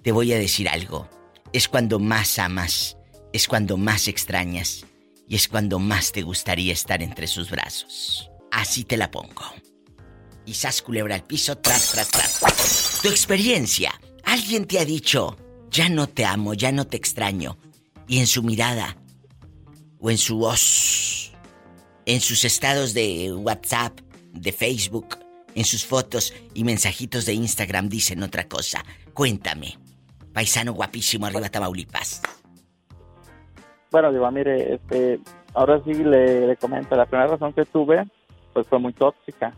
Te voy a decir algo, es cuando más amas, es cuando más extrañas y es cuando más te gustaría estar entre sus brazos. Así te la pongo. Y sas culebra al piso, tras, tras, tras. Tu experiencia, alguien te ha dicho, ya no te amo, ya no te extraño. Y en su mirada, o en su voz, en sus estados de WhatsApp, de Facebook, en sus fotos y mensajitos de Instagram dicen otra cosa. Cuéntame. Paisano guapísimo arriba Tamaulipas. Bueno, Diva, mire, este, ahora sí le, le comento, la primera razón que tuve, pues fue muy tóxica.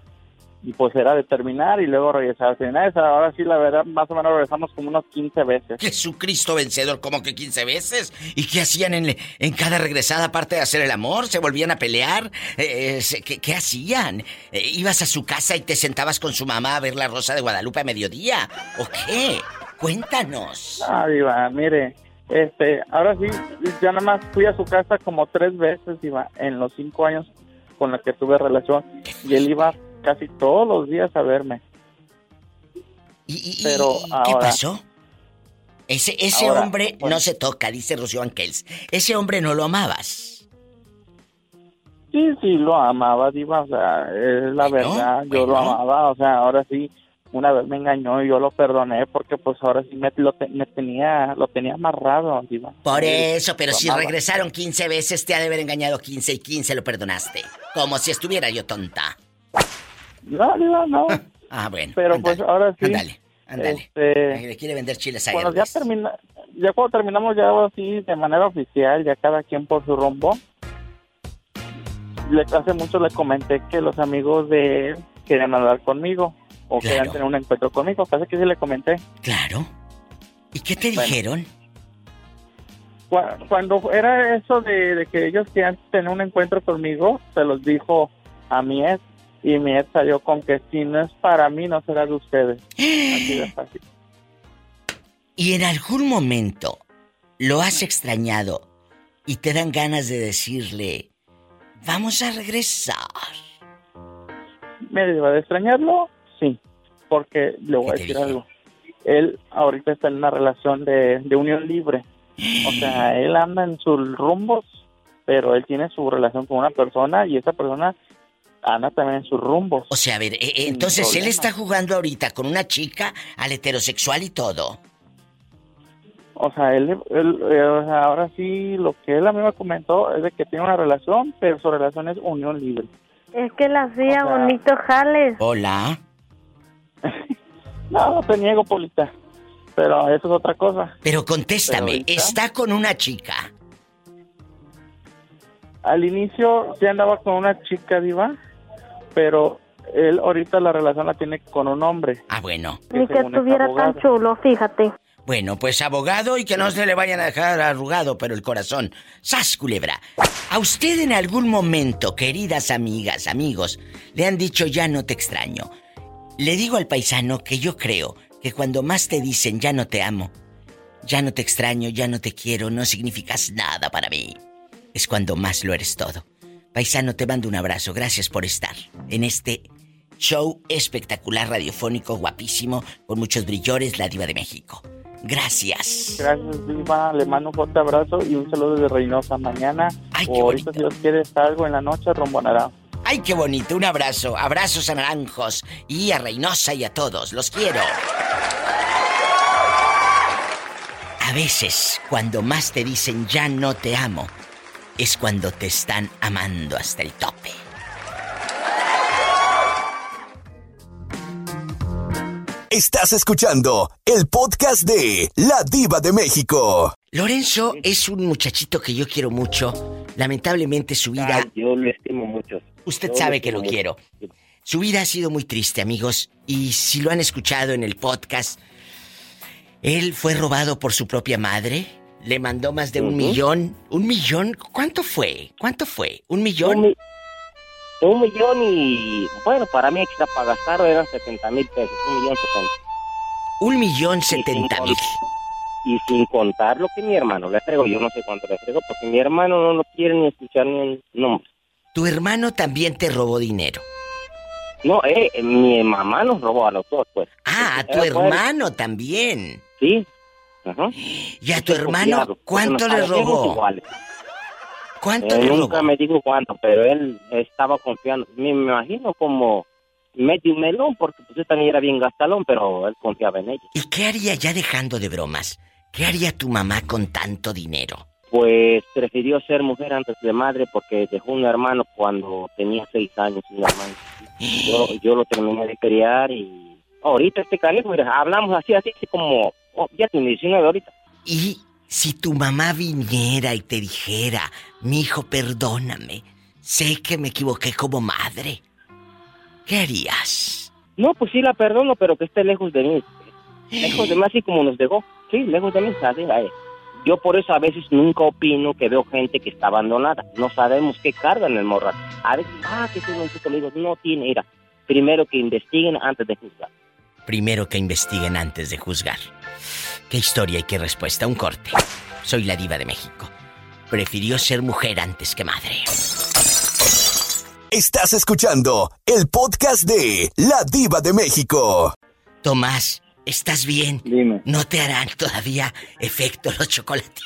Y pues era de terminar y luego regresar. En esa, ahora sí, la verdad, más o menos regresamos como unos 15 veces. Jesucristo vencedor, como que 15 veces. ¿Y qué hacían en, en cada regresada aparte de hacer el amor? ¿Se volvían a pelear? Eh, se- ¿qué, qué hacían? Eh, ¿Ibas a su casa y te sentabas con su mamá a ver la Rosa de Guadalupe a mediodía? ¿O qué? Cuéntanos. Ah, Diva, mire, este, ahora sí, ya nada más fui a su casa como tres veces, Diva, en los cinco años con la que tuve relación. Y él iba casi todos los días a verme. Pero ¿Y ahora, ¿Qué pasó? Ese, ese Ahora, hombre bueno. no se toca, dice Rocío Anquels. Ese hombre no lo amabas. Sí, sí, lo amaba, Diva, o sea, es la verdad, yo lo amaba, o sea, ahora sí, una vez me engañó y yo lo perdoné porque pues ahora sí me, lo te- me tenía, lo tenía amarrado, Diva. Por eso, pero lo si amaba. regresaron 15 veces, te ha de haber engañado 15 y 15 lo perdonaste. Como si estuviera yo tonta. No, Diva, no. [LAUGHS] Ah, bueno. Pero pues ahora sí. Ándale, ándale. Este, Le quiere vender chiles a Bueno, ya termina, ya cuando terminamos ya así de manera oficial, ya cada quien por su rumbo. Le, hace mucho le comenté que los amigos de él querían hablar conmigo o querían tener un encuentro conmigo. Casi que sí le comenté. Claro. ¿Y qué te Bueno. dijeron? Cu- Cuando era eso de, de que ellos querían tener un encuentro conmigo, se los dijo a mi ex y mi ex salió con que si no es para mí, no será de ustedes. [GASPS] Así de fácil. ¿Y en algún momento lo has extrañado y te dan ganas de decirle, vamos a regresar? ¿Me deba de extrañarlo? Sí, porque le voy a decir algo. Él ahorita está en una relación de, de unión libre. O sea, [GASPS] él anda en sus rumbos, pero él tiene su relación con una persona y esa persona anda también en sus rumbos. O sea, a ver, eh, eh, entonces él está jugando ahorita con una chica al heterosexual y todo. O sea, él, él, eh, o sea, ahora sí, lo que él a mí me comentó es de que tiene una relación, pero su relación es unión libre. Es que la hacía O sea- bonito jales. Hola. [LAUGHS] No, no te niego, Polita, pero eso es otra cosa. Pero contéstame, Pero ¿está con una chica? Al inicio sí andaba con una chica diva, pero él ahorita la relación la tiene con un hombre. Ah, bueno. Ni que estuviera tan chulo, fíjate. Bueno, pues abogado y que no se le vayan a dejar arrugado, pero el corazón. ¡Sas, culebra! ¿A usted en algún momento, queridas amigas, amigos, le han dicho ya no te extraño? Le digo al paisano que yo creo que cuando más te dicen ya no te amo, ya no te extraño, ya no te quiero, no significas nada para mí, es cuando más lo eres todo. Paisano, te mando un abrazo, gracias por estar en este show espectacular radiofónico, guapísimo, con muchos brillores, la diva de México. Gracias. Gracias, Diva. Le mando un fuerte abrazo y un saludo desde Reynosa. Mañana, o ahorita, si Dios quiere, salgo en la noche rumbo a Naranjo. Ay, qué bonito, un abrazo, abrazos a Naranjos y a Reynosa y a todos, los quiero. A veces, cuando más te dicen ya no te amo, es cuando te están amando hasta el tope. Estás escuchando el podcast de La Diva de México. Lorenzo es un muchachito que yo quiero mucho. Lamentablemente su vida... yo lo estimo mucho. Usted Yo sabe lo que lo mucho. quiero. Su vida ha sido muy triste, amigos, y si lo han escuchado en el podcast, él fue robado por su propia madre, le mandó más de un Ujú. millón. ¿Un millón? ¿Cuánto fue? ¿Cuánto fue? ¿Un millón? Un, mi- un millón y... Bueno, para mí extra para gastar eran 70 mil pesos. Un millón setenta. Un millón setenta mil. Y sin contar lo que mi hermano le entregó. Yo no sé cuánto le entregó porque mi hermano no lo quiere ni escuchar ni el nombre. Tu hermano también te robó dinero. No, eh, mi mamá nos robó a los dos, pues. Ah, a tu Era hermano también. Sí. ¿Y a tu hermano cuánto le robó? ¿Cuánto Eh, le nunca me dijo cuánto, pero él estaba confiando. Me, me imagino como medio melón, porque pues también era bien gastalón, pero él confiaba en ella. ¿Y qué haría ya dejando de bromas? ¿Qué haría tu mamá con tanto dinero? Pues prefirió ser mujer antes de madre porque dejó un hermano cuando tenía seis años, un hermano. Yo, yo lo terminé de criar y ahorita este canijo, hablamos así así como, oh, ya tiene 19 ahorita. Y si tu mamá viniera y te dijera, mi hijo, perdóname, sé que me equivoqué como madre, ¿qué harías? No, pues sí la perdono, pero que esté lejos de mí. Lejos de mí, así como nos dejó. Sí, lejos de mí, ¿sabes? Yo por eso a veces nunca opino que veo gente que está abandonada. No sabemos qué carga en el morral. A veces, ah, que tiene un chico, le digo, no tiene, mira. Primero que investiguen antes de juzgar. Primero que investiguen antes de juzgar. ¿Qué historia y qué respuesta? Un corte. Soy la diva de México. Prefirió ser mujer antes que madre. Estás escuchando el podcast de La Diva de México. Tomás, ¿estás bien? Dime. ¿No te harán todavía efecto los chocolatitos?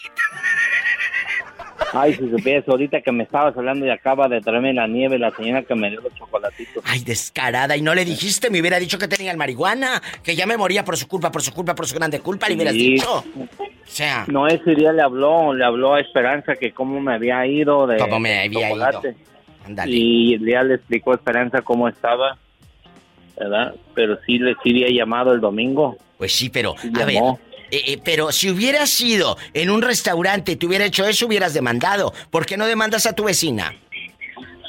Ay, si supieras, ahorita que me estabas hablando y acaba de traerme la nieve la señora que me dio los chocolatitos. Ay, descarada. Y no le dijiste, me hubiera dicho que tenía el marihuana, que ya me moría por su culpa, por su culpa, por su grande culpa, le hubieras Sí. dicho. O sea, No, ese día le habló, le habló a Esperanza que cómo me había ido de Cómo me había chocolate. ido. Y ya le explicó a Esperanza cómo estaba, ¿verdad? Pero sí le sí había llamado el domingo. Pues sí, pero, Sí a ver. Eh, eh, pero si hubieras sido en un restaurante y te hubiera hecho eso, hubieras demandado. ¿Por qué no demandas a tu vecina?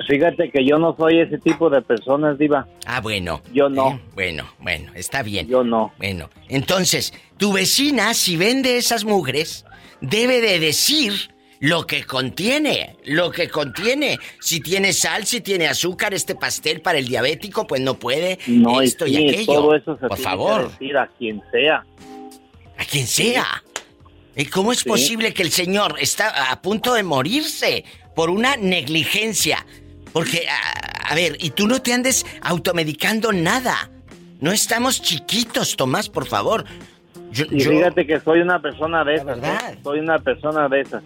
Fíjate que yo no soy ese tipo de personas, Diva. Ah, bueno. Yo no. Eh, bueno, bueno, está bien. Yo no. Bueno, entonces, tu vecina, si vende esas mugres, debe de decir lo que contiene, lo que contiene. Si tiene sal, si tiene azúcar, este pastel para el diabético, pues no puede. No, esto y, y sí, aquello. todo eso se Por tiene favor, que decir a quien sea. Quien sea. ¿Y cómo es Sí. posible que el señor está a punto de morirse por una negligencia? Porque, a, a ver, y tú no te andes automedicando nada. No estamos chiquitos, Tomás, por favor. Yo, Y yo- fíjate que soy una persona de esas. ¿eh? Soy una persona de esas.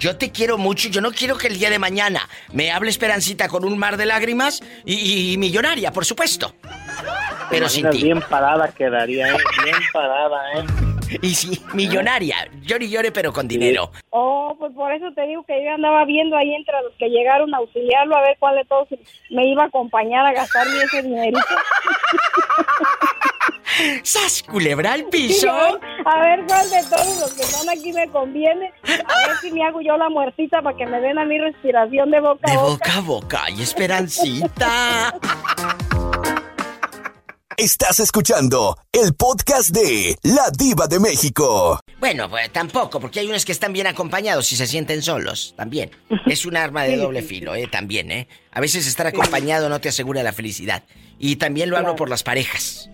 Yo te quiero mucho yo no quiero que el día de mañana me hable Esperancita con un mar de lágrimas y, y millonaria, por supuesto. Pero sin ti. Bien parada quedaría, ¿eh? Bien parada, ¿eh? Y sí, millonaria. Llore y llore, pero con dinero. Oh, pues por eso te digo que yo andaba viendo ahí entre los que llegaron a auxiliarlo a ver cuál de todos me iba a acompañar a gastarme ese dinerito. [LAUGHS] ¡Sas, culebra al piso! A ver cuál de todos los que están aquí me conviene. A ver si me hago yo la muertita para que me den a mi respiración de boca De a boca. boca a boca. ¡Ay, Esperancita! [LAUGHS] Estás escuchando el podcast de La Diva de México. Bueno, pues tampoco, porque hay unos que están bien acompañados y se sienten solos, también. [LAUGHS] Es un arma de doble filo, ¿eh? También, ¿eh? A veces estar acompañado no te asegura la felicidad. Y también lo hablo por las parejas.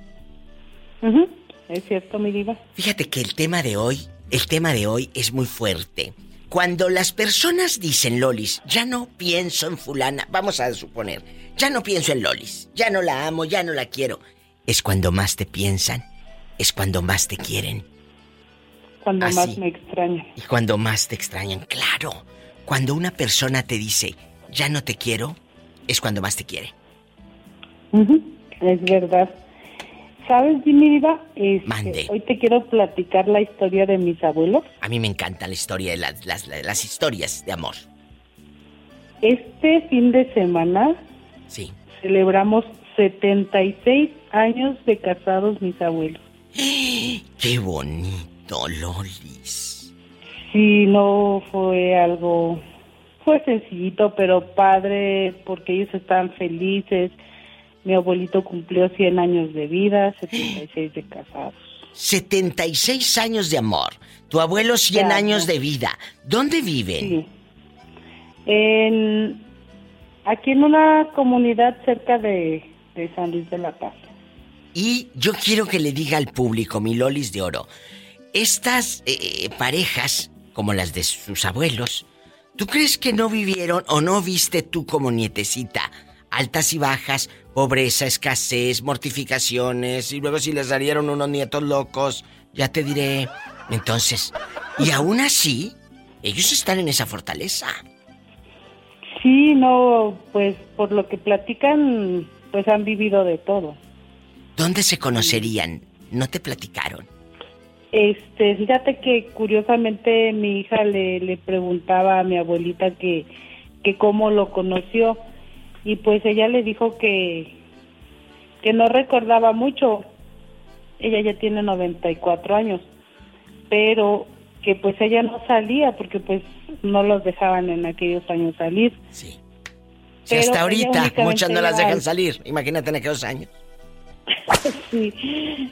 Ujú, Es cierto, mi diva. Fíjate que el tema de hoy, el tema de hoy es muy fuerte. Cuando las personas dicen Lolis, ya no pienso en fulana, vamos a suponer, ya no pienso en Lolis, ya no la amo, ya no la quiero, es cuando más te piensan, es cuando más te quieren Cuando Así. más me extraña. y cuando más te extrañan. Claro, cuando una persona te dice, ya no te quiero, es cuando más te quiere. Ujú, Es verdad. ¿Sabes, Jimmy Diva? Este, Mande. Hoy te quiero platicar la historia de mis abuelos. A mí me encanta la historia de las, las, las historias de amor. Este fin de semana Sí. celebramos 76 años de casados mis abuelos. [GASPS] ¡Qué bonito, Lolis! Sí, no fue algo, fue sencillito, pero padre, porque ellos estaban felices. Mi abuelito cumplió 100 años de vida, [GASPS] 76 de casados. 76 años de amor. Tu abuelo 100 Ya, años de vida. ¿Dónde viven? Sí. En, aquí en una comunidad cerca de, de San Luis de la Paz. Y yo quiero que le diga al público, mi Lolis de Oro, estas eh, parejas, como las de sus abuelos, ¿tú crees que no vivieron o no viste tú como nietecita altas y bajas, pobreza, escasez, mortificaciones, y luego si les salieron unos nietos locos, ya te diré. Entonces, y aún así, ellos están en esa fortaleza. Sí, no, pues por lo que platican, pues han vivido de todo. ¿Dónde se conocerían? ¿No te platicaron? Este, fíjate que curiosamente mi hija le, le preguntaba a mi abuelita que, que cómo lo conoció y pues ella le dijo que, que no recordaba mucho. Ella ya tiene 94 años, pero que pues ella no salía porque pues no los dejaban en aquellos años salir. Sí. Si hasta ahorita muchas no las dejan al- salir. Imagínate en aquellos años. [LAUGHS] sí.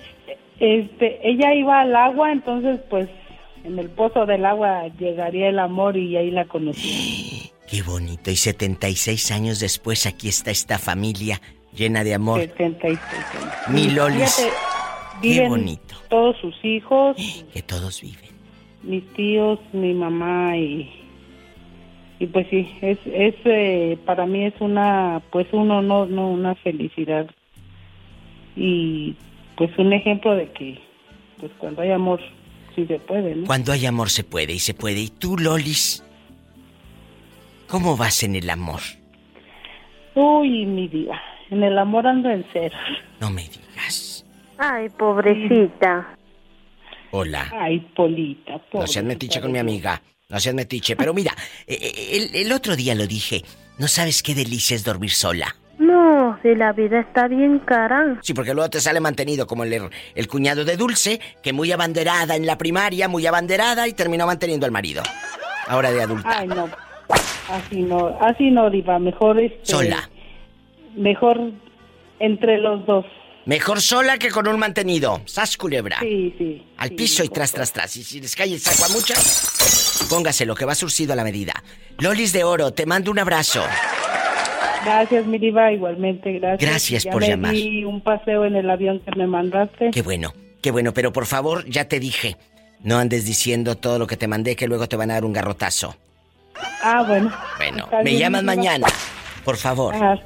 Este, ella iba al agua, entonces pues en el pozo del agua llegaría el amor y ahí la conocí. [GASPS] Qué bonito. Y 76 años después aquí está esta familia llena de amor. 76 años. Mi Lolis. Fíjate, Qué bonito. Todos sus hijos, [GASPS] Que todos viven. mis tíos, mi mamá y y pues sí, es es eh, para mí es una pues un honor, no una felicidad y pues un ejemplo de que pues cuando hay amor sí se puede, ¿no? Cuando hay amor se puede y se puede. ¿Y tú, Lolis? ¿Cómo vas en el amor? Uy, mi diva, en el amor ando en cero. No me digas. Ay, pobrecita. Hola. Ay, Polita, No seas metiche con mi amiga. No seas metiche. Pero mira, eh, eh, el, el otro día lo dije. No sabes qué delicia es dormir sola. No, si la vida está bien cara. Sí, porque luego te sale mantenido como el, el cuñado de Dulce, que muy abanderada en la primaria, muy abanderada y terminó manteniendo al marido. Ahora de adulta. Ay, no. Así no, así no, diva. Mejor este, Sola. Mejor entre los dos. Mejor sola que con un mantenido. Sas culebra. Sí, sí. Al piso y tras, tras, tras. Y si les cae el saco a muchas, póngaselo, que va surcido a la medida. Lolis de Oro, te mando un abrazo. Gracias, mi diva, igualmente, gracias. Gracias Ya por me llamar. di un paseo en el avión que me mandaste. Qué bueno, qué bueno, pero por favor, ya te dije. No andes diciendo todo lo que te mandé, que luego te van a dar un garrotazo. Ah, bueno. Bueno, me bien, llamas mi diva. mañana. Por favor. Ah.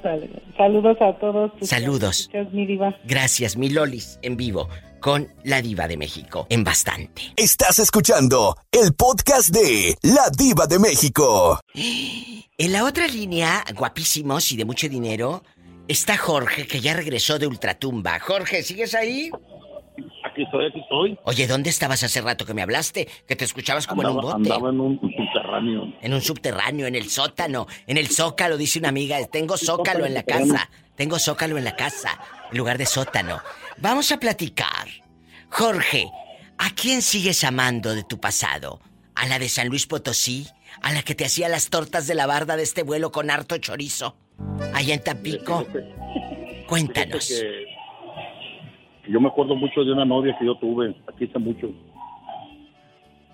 Saludos a todos. Saludos. escuchas, mi diva. Gracias, mi Lolis, en vivo, con la diva de México, en bastante. Estás escuchando el podcast de La Diva de México. En la otra línea, guapísimos y de mucho dinero, está Jorge, que ya regresó de Ultratumba. Jorge, ¿sigues ahí? Aquí estoy, aquí estoy. Oye, ¿dónde estabas hace rato que me hablaste? Que te escuchabas como andaba, en un bote. andaba en un subterráneo. En un subterráneo, en el sótano, en el zócalo, dice una amiga. Tengo zócalo en la casa. Tengo zócalo en la casa, lugar de sótano. Vamos a platicar. Jorge, ¿a quién sigues amando de tu pasado? ¿A la de San Luis Potosí? ¿A la que te hacía las tortas de la barda de este vuelo con harto chorizo? Allá en Tampico. Cuéntanos. Que Yo me acuerdo mucho de una novia que yo tuve, aquí hace mucho.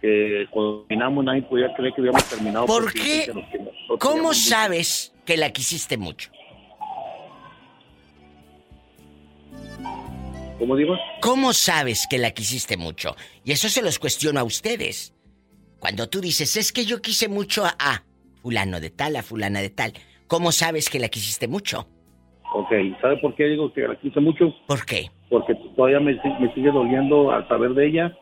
Que cuando terminamos nadie podía creer que habíamos terminado. ¿Por qué? ¿Cómo sabes que la quisiste mucho? ¿Cómo digo? ¿Cómo sabes que la quisiste mucho? Y eso se los cuestiono a ustedes. Cuando tú dices, es que yo quise mucho a, a fulano de tal, a fulana de tal, ¿cómo sabes que la quisiste mucho? Ok, ¿sabe por qué digo que la quise mucho? ¿Por qué? Porque todavía me, me sigue doliendo al saber de ella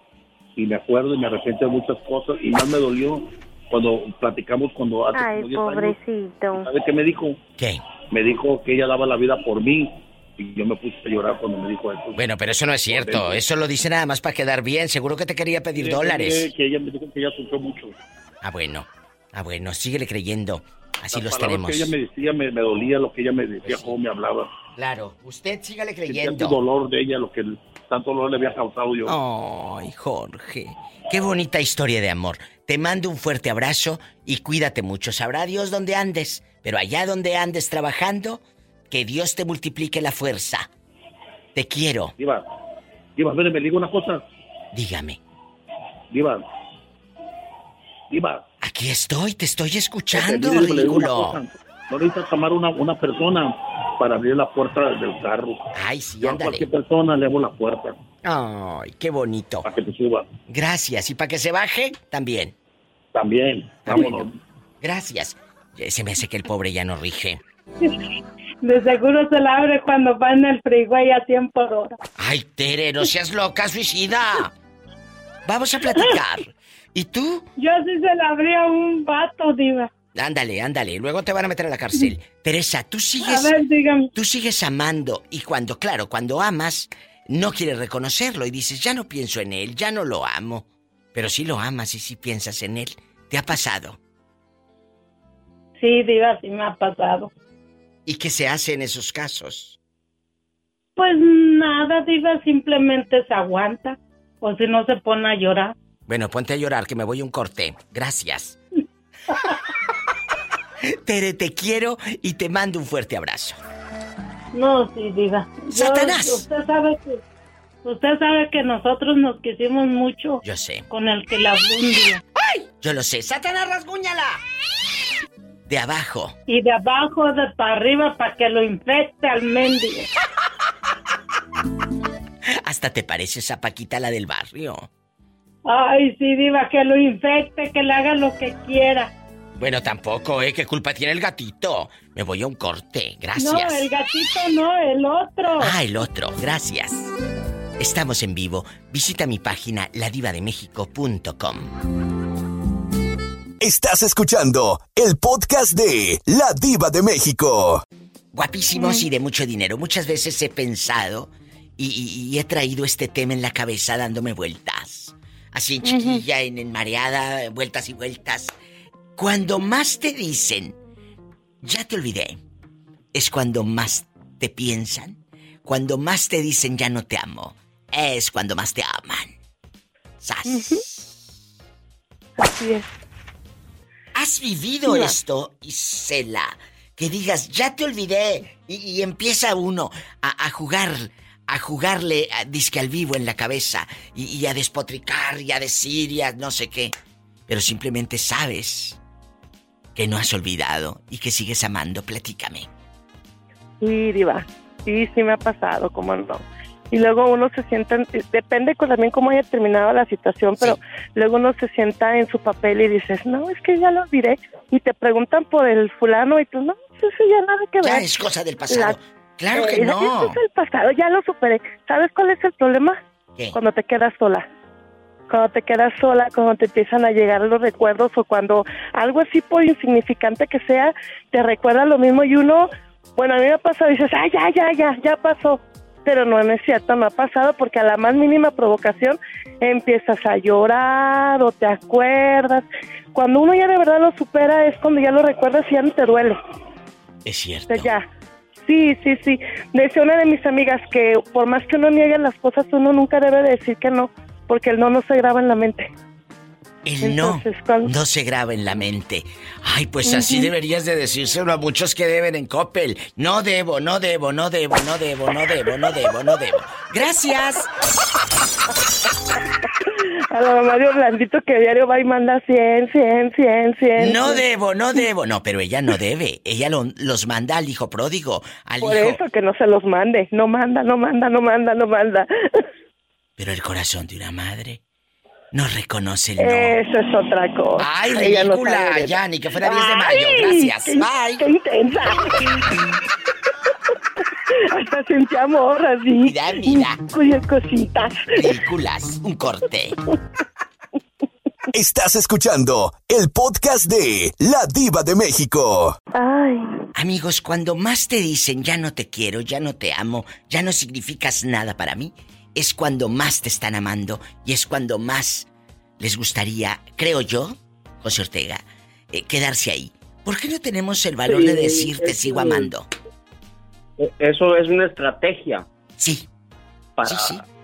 y me acuerdo y me arrepiento de muchas cosas y más me dolió cuando platicamos cuando hace Ay, 10 años. pobrecito. ¿Sabe qué me dijo? ¿Qué? Me dijo que ella daba la vida por mí y yo me puse a llorar cuando me dijo eso. Bueno, pero eso no es cierto. Eso lo dice nada más para quedar bien. Seguro que te quería pedir Sí, dólares. Que ella me dijo que ella sufrió mucho. Ah, bueno. Ah, bueno. Síguele creyendo. Así Las los tenemos. que ella me decía me, me dolía lo que ella me decía, cómo me hablaba. Claro. Usted sígale Sentía el creyendo. dolor de ella, lo que tanto dolor le había causado yo. Ay, Jorge. Qué bonita historia de amor. Te mando un fuerte abrazo y cuídate mucho. Sabrá Dios dónde andes, pero allá donde andes trabajando, que Dios te multiplique la fuerza. Te quiero. Diva, Diva, mire, me digo una cosa. Dígame. Diva. Diva. Aquí estoy, te estoy escuchando, digo ridículo. No necesitas llamar una, una persona para abrir la puerta del carro. Ay, sí, Yo a ándale. cualquier persona le abro la puerta Ay, qué bonito. para que te suba. Gracias. Y para que se baje, también. También. Vámonos. Gracias. Eh, Se me hace que el pobre ya no rige. [LAUGHS] De seguro se la abre cuando va en el freeway a tiempo hora. Ay, Tere, no seas loca, suicida. Vamos a platicar. ¿Y tú? Yo sí se la abría a un vato, diva. Ándale, ándale, luego te van a meter a la cárcel. [LAUGHS] Teresa, tú sigues. A ver, dígame. Tú sigues amando y cuando, claro, cuando amas, no quieres reconocerlo y dices, ya no pienso en él, ya no lo amo. Pero sí lo amas y sí piensas en él. ¿Te ha pasado? Sí, diva, sí me ha pasado. ¿Y qué se hace en esos casos? Pues nada, diva, simplemente se aguanta. O si no se pone a llorar. Bueno, ponte a llorar que me voy a un corte. Gracias. [LAUGHS] Tere, te quiero y te mando un fuerte abrazo. No, sí, diva. Yo- ¡Satanás! Usted sabe que... Usted sabe que nosotros nos quisimos mucho Yo sé. con el que la un día. Yo lo sé. ¡Satanás, rasguñala! De abajo. Y de abajo, de para arriba, para que lo infecte al mendigo. [LAUGHS] Hasta te pareces a Paquita la del barrio. Ay, sí, diva, que lo infecte, que le haga lo que quiera. Bueno, tampoco, ¿eh? ¿Qué culpa tiene el gatito? Me voy a un corte. Gracias. No, el gatito no, el otro. Ah, el otro. Gracias. Estamos en vivo. Visita mi página ladivademexico.com. Estás escuchando el podcast de La Diva de México. Guapísimos y de mucho dinero. Muchas veces he pensado y, y- y he traído este tema en la cabeza dándome vueltas. Así en chiquilla, en, en mareada, vueltas y vueltas. Cuando más te dicen, ya te olvidé, es cuando más te piensan. Cuando más te dicen, ya no te amo, es cuando más te aman. ¡Sas! Así es. ¿Has vivido esto, Isela? Que digas, ya te olvidé. Y, y empieza uno a, a jugar, a jugarle a, disque al vivo en la cabeza. Y, y a despotricar y a decir y a no sé qué. Pero simplemente sabes que no has olvidado y que sigues amando. Platícame. Sí, diva. Sí, sí me ha pasado, cómo no. Y luego uno se sienta, depende con- también cómo haya terminado la situación, pero luego uno se sienta en su papel y dices, no, es que ya lo diré. Y te preguntan por el fulano y tú, no, eso ya nada que ver. Ya es cosa del pasado. Claro que Eh, no. Eso es el pasado, ya lo superé. ¿Sabes cuál es el problema? ¿Qué? Cuando te quedas sola. Cuando te quedas sola, cuando te empiezan a llegar los recuerdos o cuando algo así por insignificante que sea, te recuerda lo mismo y uno, bueno, a mí me ha pasado y dices, ah, ya, ya, ya, ya pasó. Pero no, no es cierto, no ha pasado porque a la más mínima provocación empiezas a llorar o te acuerdas. Cuando uno ya de verdad lo supera es cuando ya lo recuerdas y ya no te duele. Es cierto. O sea, ya. Sí, sí, sí. Decía una de mis amigas que por más que uno niegue las cosas, uno nunca debe de decir que no, porque el no no se graba en la mente. El no no se graba en la mente. Ay, pues así deberías de decírselo a muchos que deben en Coppel. No debo, no debo, no debo, no debo, no debo, no debo, no debo. Gracias. A la mamá de Orlandito que diario va y manda 100, 100, 100, 100. No debo, no debo. No, pero ella no debe. Ella lo- los manda al hijo pródigo, al Por hijo. eso que no se los mande. No manda, no manda, no manda, no manda. Pero el corazón de una madre no reconoce el no. Eso es otra cosa. Ay, Ella ridícula, ya, ni que fuera 10 de mayo. Ay, Gracias. qué- Bye. Qué intensa. [LAUGHS] Hasta sentí amor así. Mira, mira. Cuyas cositas. Ridículas. Un corte. Estás escuchando el podcast de La Diva de México. Ay. Amigos, cuando más te dicen ya no te quiero, ya no te amo, ya no significas nada para mí, es cuando más te están amando y es cuando más les gustaría, creo yo, José Ortega, eh, quedarse ahí. ¿Por qué no tenemos el valor Sí, de decir te sigo amando? E- Eso es una estrategia. Sí. Para,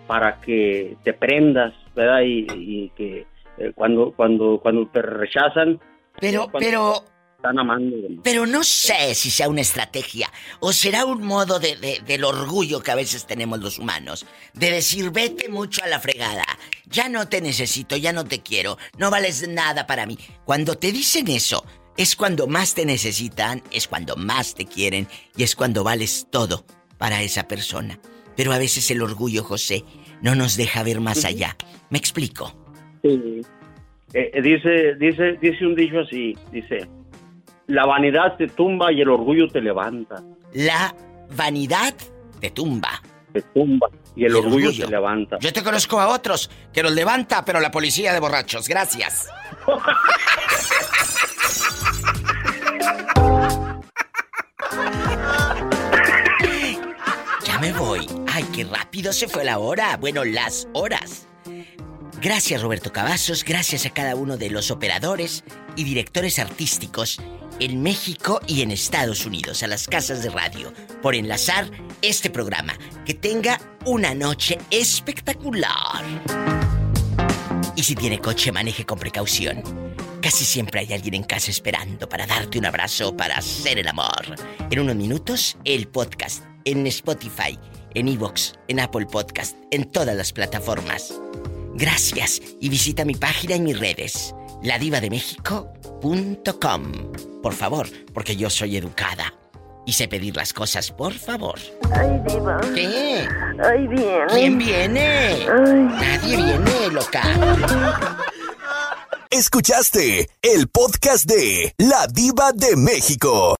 para que te prendas, ¿verdad? Y, y que eh, cuando, cuando, cuando te rechazan. Pero, cuando pero, Están amando. pero no sé si sea una estrategia o será un modo de, de- del orgullo que a veces tenemos los humanos. De decir, vete mucho a la fregada. Ya no te necesito, ya no te quiero, no vales nada para mí. Cuando te dicen eso, es cuando más te necesitan, es cuando más te quieren y es cuando vales todo para esa persona. Pero a veces el orgullo, José, no nos deja ver más allá. ¿Me explico? Sí. Eh, eh, dice, dice, dice un dicho así, dice, la vanidad te tumba y el orgullo te levanta. La vanidad te tumba. Te tumba y el, Y el orgullo, orgullo. te levanta. Yo te conozco a otros que los levanta, pero la policía de borrachos. Gracias. Ya me voy. Ay, qué rápido se fue la hora. Bueno, las horas. Gracias Roberto Cavazos, gracias a cada uno de los operadores y directores artísticos en México y en Estados Unidos, a las casas de radio, por enlazar este programa. Que tenga una noche espectacular. Y si tiene coche, maneje con precaución. Casi siempre hay alguien en casa esperando para darte un abrazo, para hacer el amor. En unos minutos, el podcast en Spotify, en Evox, en Apple Podcast, en todas las plataformas. Gracias y visita mi página y mis redes, ladivademéxico.com. Por favor, porque yo soy educada y sé pedir las cosas, por favor. Ay, diva. ¿Qué? Ay, viene. ¿Quién viene? Nadie viene, loca. Escuchaste el podcast de La Diva de México.